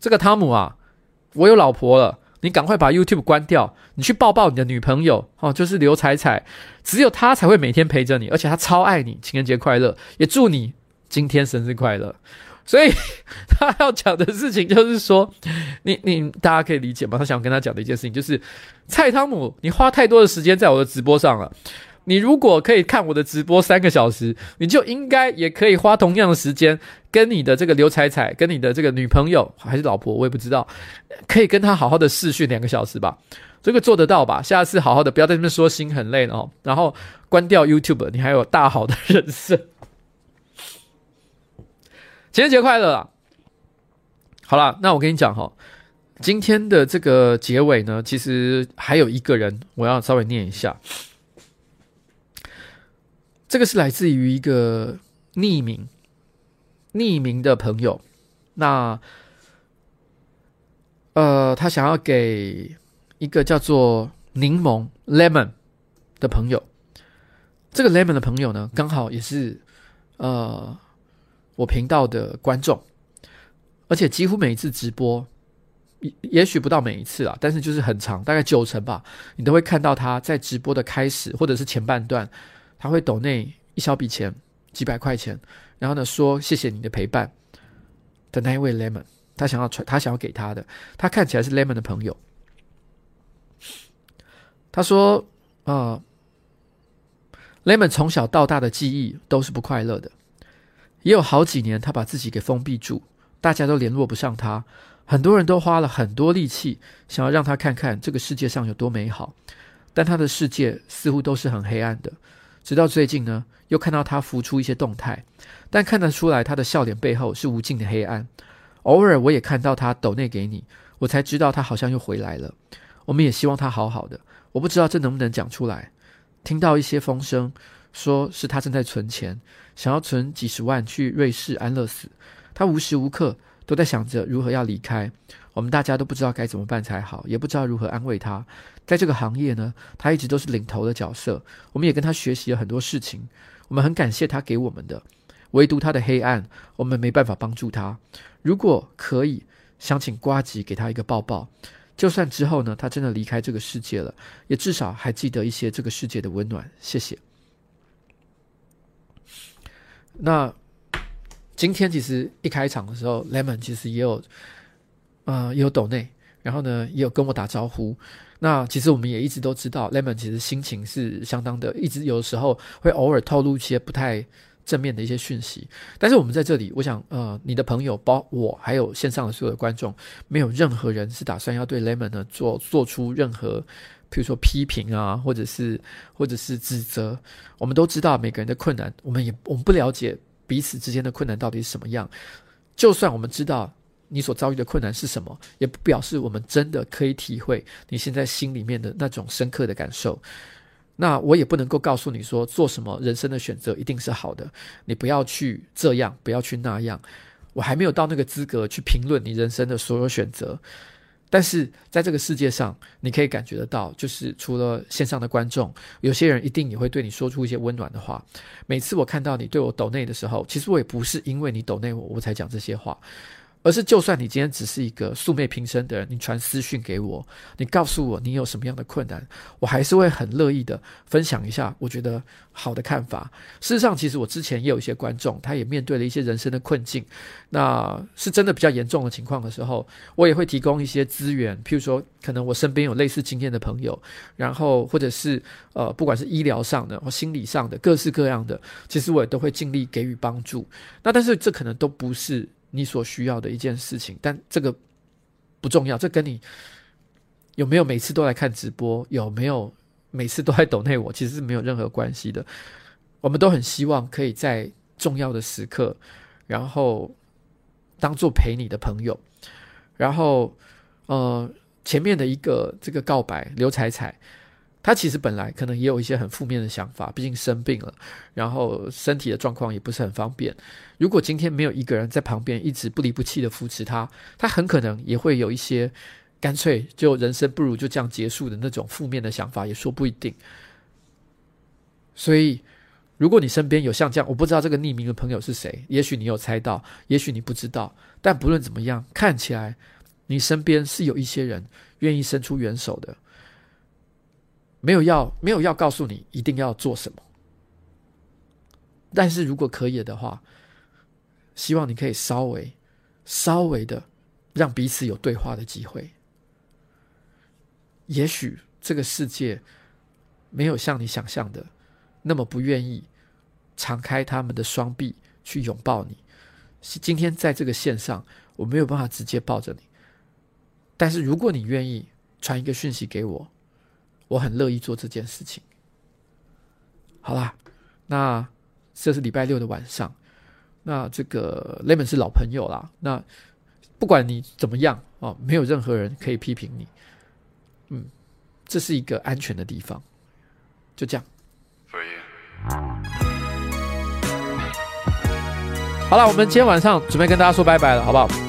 这个汤姆啊，我有老婆了，你赶快把 YouTube 关掉，你去抱抱你的女朋友哦，就是刘彩彩，只有她才会每天陪着你，而且她超爱你，情人节快乐，也祝你今天生日快乐。所以他要讲的事情就是说，你你大家可以理解吗？他想跟他讲的一件事情就是，蔡汤姆，你花太多的时间在我的直播上了。你如果可以看我的直播三个小时，你就应该也可以花同样的时间跟你的这个刘彩彩，跟你的这个女朋友还是老婆，我也不知道，可以跟他好好的视讯两个小时吧。这个做得到吧？下次好好的，不要在那边说心很累哦，然后关掉 YouTube，你还有大好的人生。情人节快乐！好了，那我跟你讲哈，今天的这个结尾呢，其实还有一个人，我要稍微念一下。这个是来自于一个匿名、匿名的朋友。那呃，他想要给一个叫做柠檬 （lemon） 的朋友。这个 lemon 的朋友呢，刚好也是呃。我频道的观众，而且几乎每一次直播，也也许不到每一次啦，但是就是很长，大概九成吧，你都会看到他在直播的开始或者是前半段，他会抖内一小笔钱，几百块钱，然后呢说谢谢你的陪伴。的那一位 Lemon，他想要传，他想要给他的，他看起来是 Lemon 的朋友。他说：“啊、呃，Lemon 从小到大的记忆都是不快乐的，也有好几年他把自己给封闭住，大家都联络不上他，很多人都花了很多力气想要让他看看这个世界上有多美好，但他的世界似乎都是很黑暗的。直到最近呢，又看到他浮出一些动态，但看得出来他的笑脸背后是无尽的黑暗。偶尔我也看到他抖内给你，我才知道他好像又回来了。我们也希望他好好的。”我不知道这能不能讲出来。听到一些风声，说是他正在存钱，想要存几十万去瑞士安乐死。他无时无刻都在想着如何要离开。我们大家都不知道该怎么办才好，也不知道如何安慰他。在这个行业呢，他一直都是领头的角色。我们也跟他学习了很多事情。我们很感谢他给我们的，唯独他的黑暗，我们没办法帮助他。如果可以，想请呱吉给他一个抱抱。就算之后呢，他真的离开这个世界了，也至少还记得一些这个世界的温暖。谢谢。那今天其实一开场的时候，Lemon 其实也有，呃，也有抖内，然后呢，也有跟我打招呼。那其实我们也一直都知道，Lemon 其实心情是相当的，一直有时候会偶尔透露一些不太。正面的一些讯息，但是我们在这里，我想，呃，你的朋友，包我，还有线上的所有的观众，没有任何人是打算要对 Lemon 呢做做出任何，譬如说批评啊，或者是或者是指责。我们都知道每个人的困难，我们也我们不了解彼此之间的困难到底是什么样。就算我们知道你所遭遇的困难是什么，也不表示我们真的可以体会你现在心里面的那种深刻的感受。那我也不能够告诉你说，做什么人生的选择一定是好的，你不要去这样，不要去那样。我还没有到那个资格去评论你人生的所有选择。但是在这个世界上，你可以感觉得到，就是除了线上的观众，有些人一定也会对你说出一些温暖的话。每次我看到你对我抖内的时候，其实我也不是因为你抖内我，我才讲这些话。而是，就算你今天只是一个素昧平生的人，你传私讯给我，你告诉我你有什么样的困难，我还是会很乐意的分享一下我觉得好的看法。事实上，其实我之前也有一些观众，他也面对了一些人生的困境，那是真的比较严重的情况的时候，我也会提供一些资源，譬如说，可能我身边有类似经验的朋友，然后或者是呃，不管是医疗上的或心理上的，各式各样的，其实我也都会尽力给予帮助。那但是这可能都不是。你所需要的一件事情，但这个不重要。这跟你有没有每次都来看直播，有没有每次都来抖内我，其实是没有任何关系的。我们都很希望可以在重要的时刻，然后当做陪你的朋友。然后，呃，前面的一个这个告白，刘彩彩。他其实本来可能也有一些很负面的想法，毕竟生病了，然后身体的状况也不是很方便。如果今天没有一个人在旁边一直不离不弃的扶持他，他很可能也会有一些干脆就人生不如就这样结束的那种负面的想法，也说不一定。所以，如果你身边有像这样，我不知道这个匿名的朋友是谁，也许你有猜到，也许你不知道，但不论怎么样，看起来你身边是有一些人愿意伸出援手的。没有要没有要告诉你一定要做什么，但是如果可以的话，希望你可以稍微稍微的让彼此有对话的机会。也许这个世界没有像你想象的那么不愿意敞开他们的双臂去拥抱你。今天在这个线上，我没有办法直接抱着你，但是如果你愿意传一个讯息给我。我很乐意做这件事情。好啦，那这是礼拜六的晚上。那这个 Lemon 是老朋友啦。那不管你怎么样哦，没有任何人可以批评你。嗯，这是一个安全的地方。就这样。好了，我们今天晚上准备跟大家说拜拜了，好不好？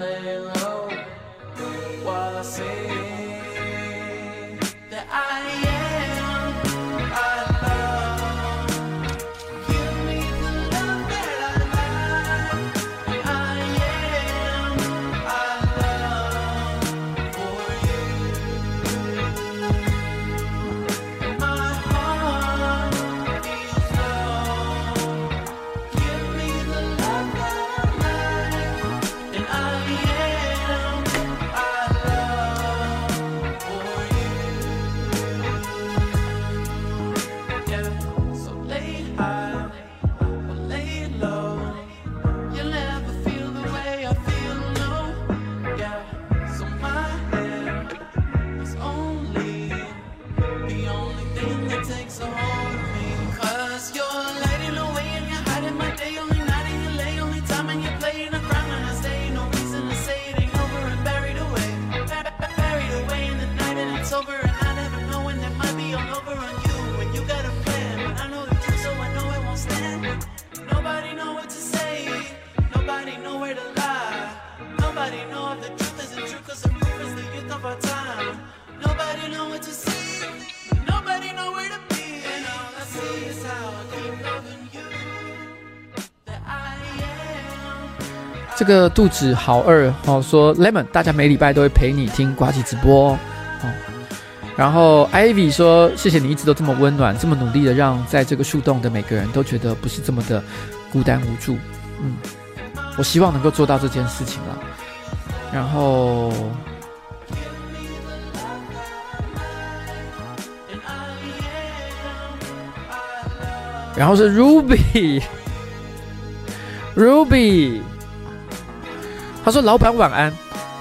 lay low while I sing. 这个肚子好饿哦，说 Lemon，大家每礼拜都会陪你听呱吉直播哦。然后 Ivy 说，谢谢你一直都这么温暖，这么努力的让在这个树洞的每个人都觉得不是这么的孤单无助。嗯，我希望能够做到这件事情了。然后。然后是 Ruby，Ruby，他说：“老板晚安，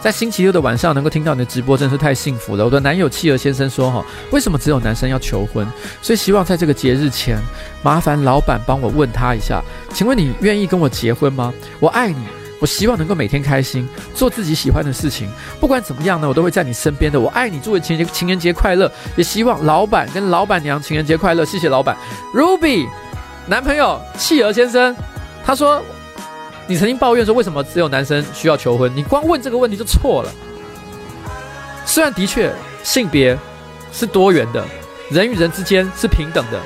在星期六的晚上能够听到你的直播，真是太幸福了。”我的男友企鹅先生说：“哈，为什么只有男生要求婚？所以希望在这个节日前，麻烦老板帮我问他一下，请问你愿意跟我结婚吗？我爱你。”我希望能够每天开心，做自己喜欢的事情。不管怎么样呢，我都会在你身边的。我爱你，祝你情人节情人节快乐。也希望老板跟老板娘情人节快乐。谢谢老板。Ruby，男朋友企鹅先生，他说你曾经抱怨说为什么只有男生需要求婚？你光问这个问题就错了。虽然的确性别是多元的，人与人之间是平等的。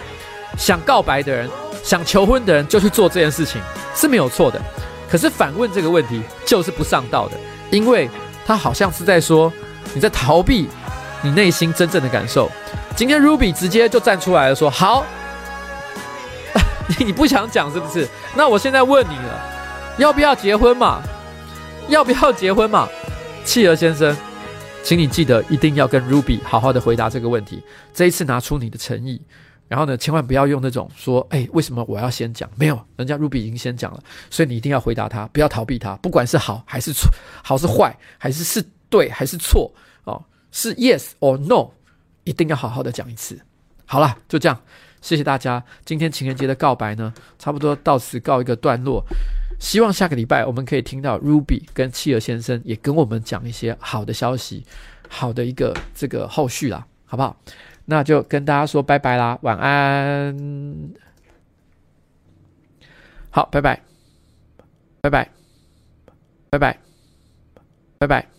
想告白的人，想求婚的人就去做这件事情是没有错的。可是反问这个问题就是不上道的，因为他好像是在说你在逃避你内心真正的感受。今天 Ruby 直接就站出来了，说：“好，你不想讲是不是？那我现在问你了，要不要结婚嘛？要不要结婚嘛？”企鹅先生，请你记得一定要跟 Ruby 好好的回答这个问题。这一次拿出你的诚意。然后呢，千万不要用那种说，哎，为什么我要先讲？没有，人家 Ruby 已经先讲了，所以你一定要回答他，不要逃避他，不管是好还是错，好是坏，还是是对还是错，哦，是 yes or no，一定要好好的讲一次。好了，就这样，谢谢大家。今天情人节的告白呢，差不多到此告一个段落。希望下个礼拜我们可以听到 Ruby 跟企鹅先生也跟我们讲一些好的消息，好的一个这个后续啦，好不好？那就跟大家说拜拜啦，晚安。好，拜拜，拜拜，拜拜，拜拜。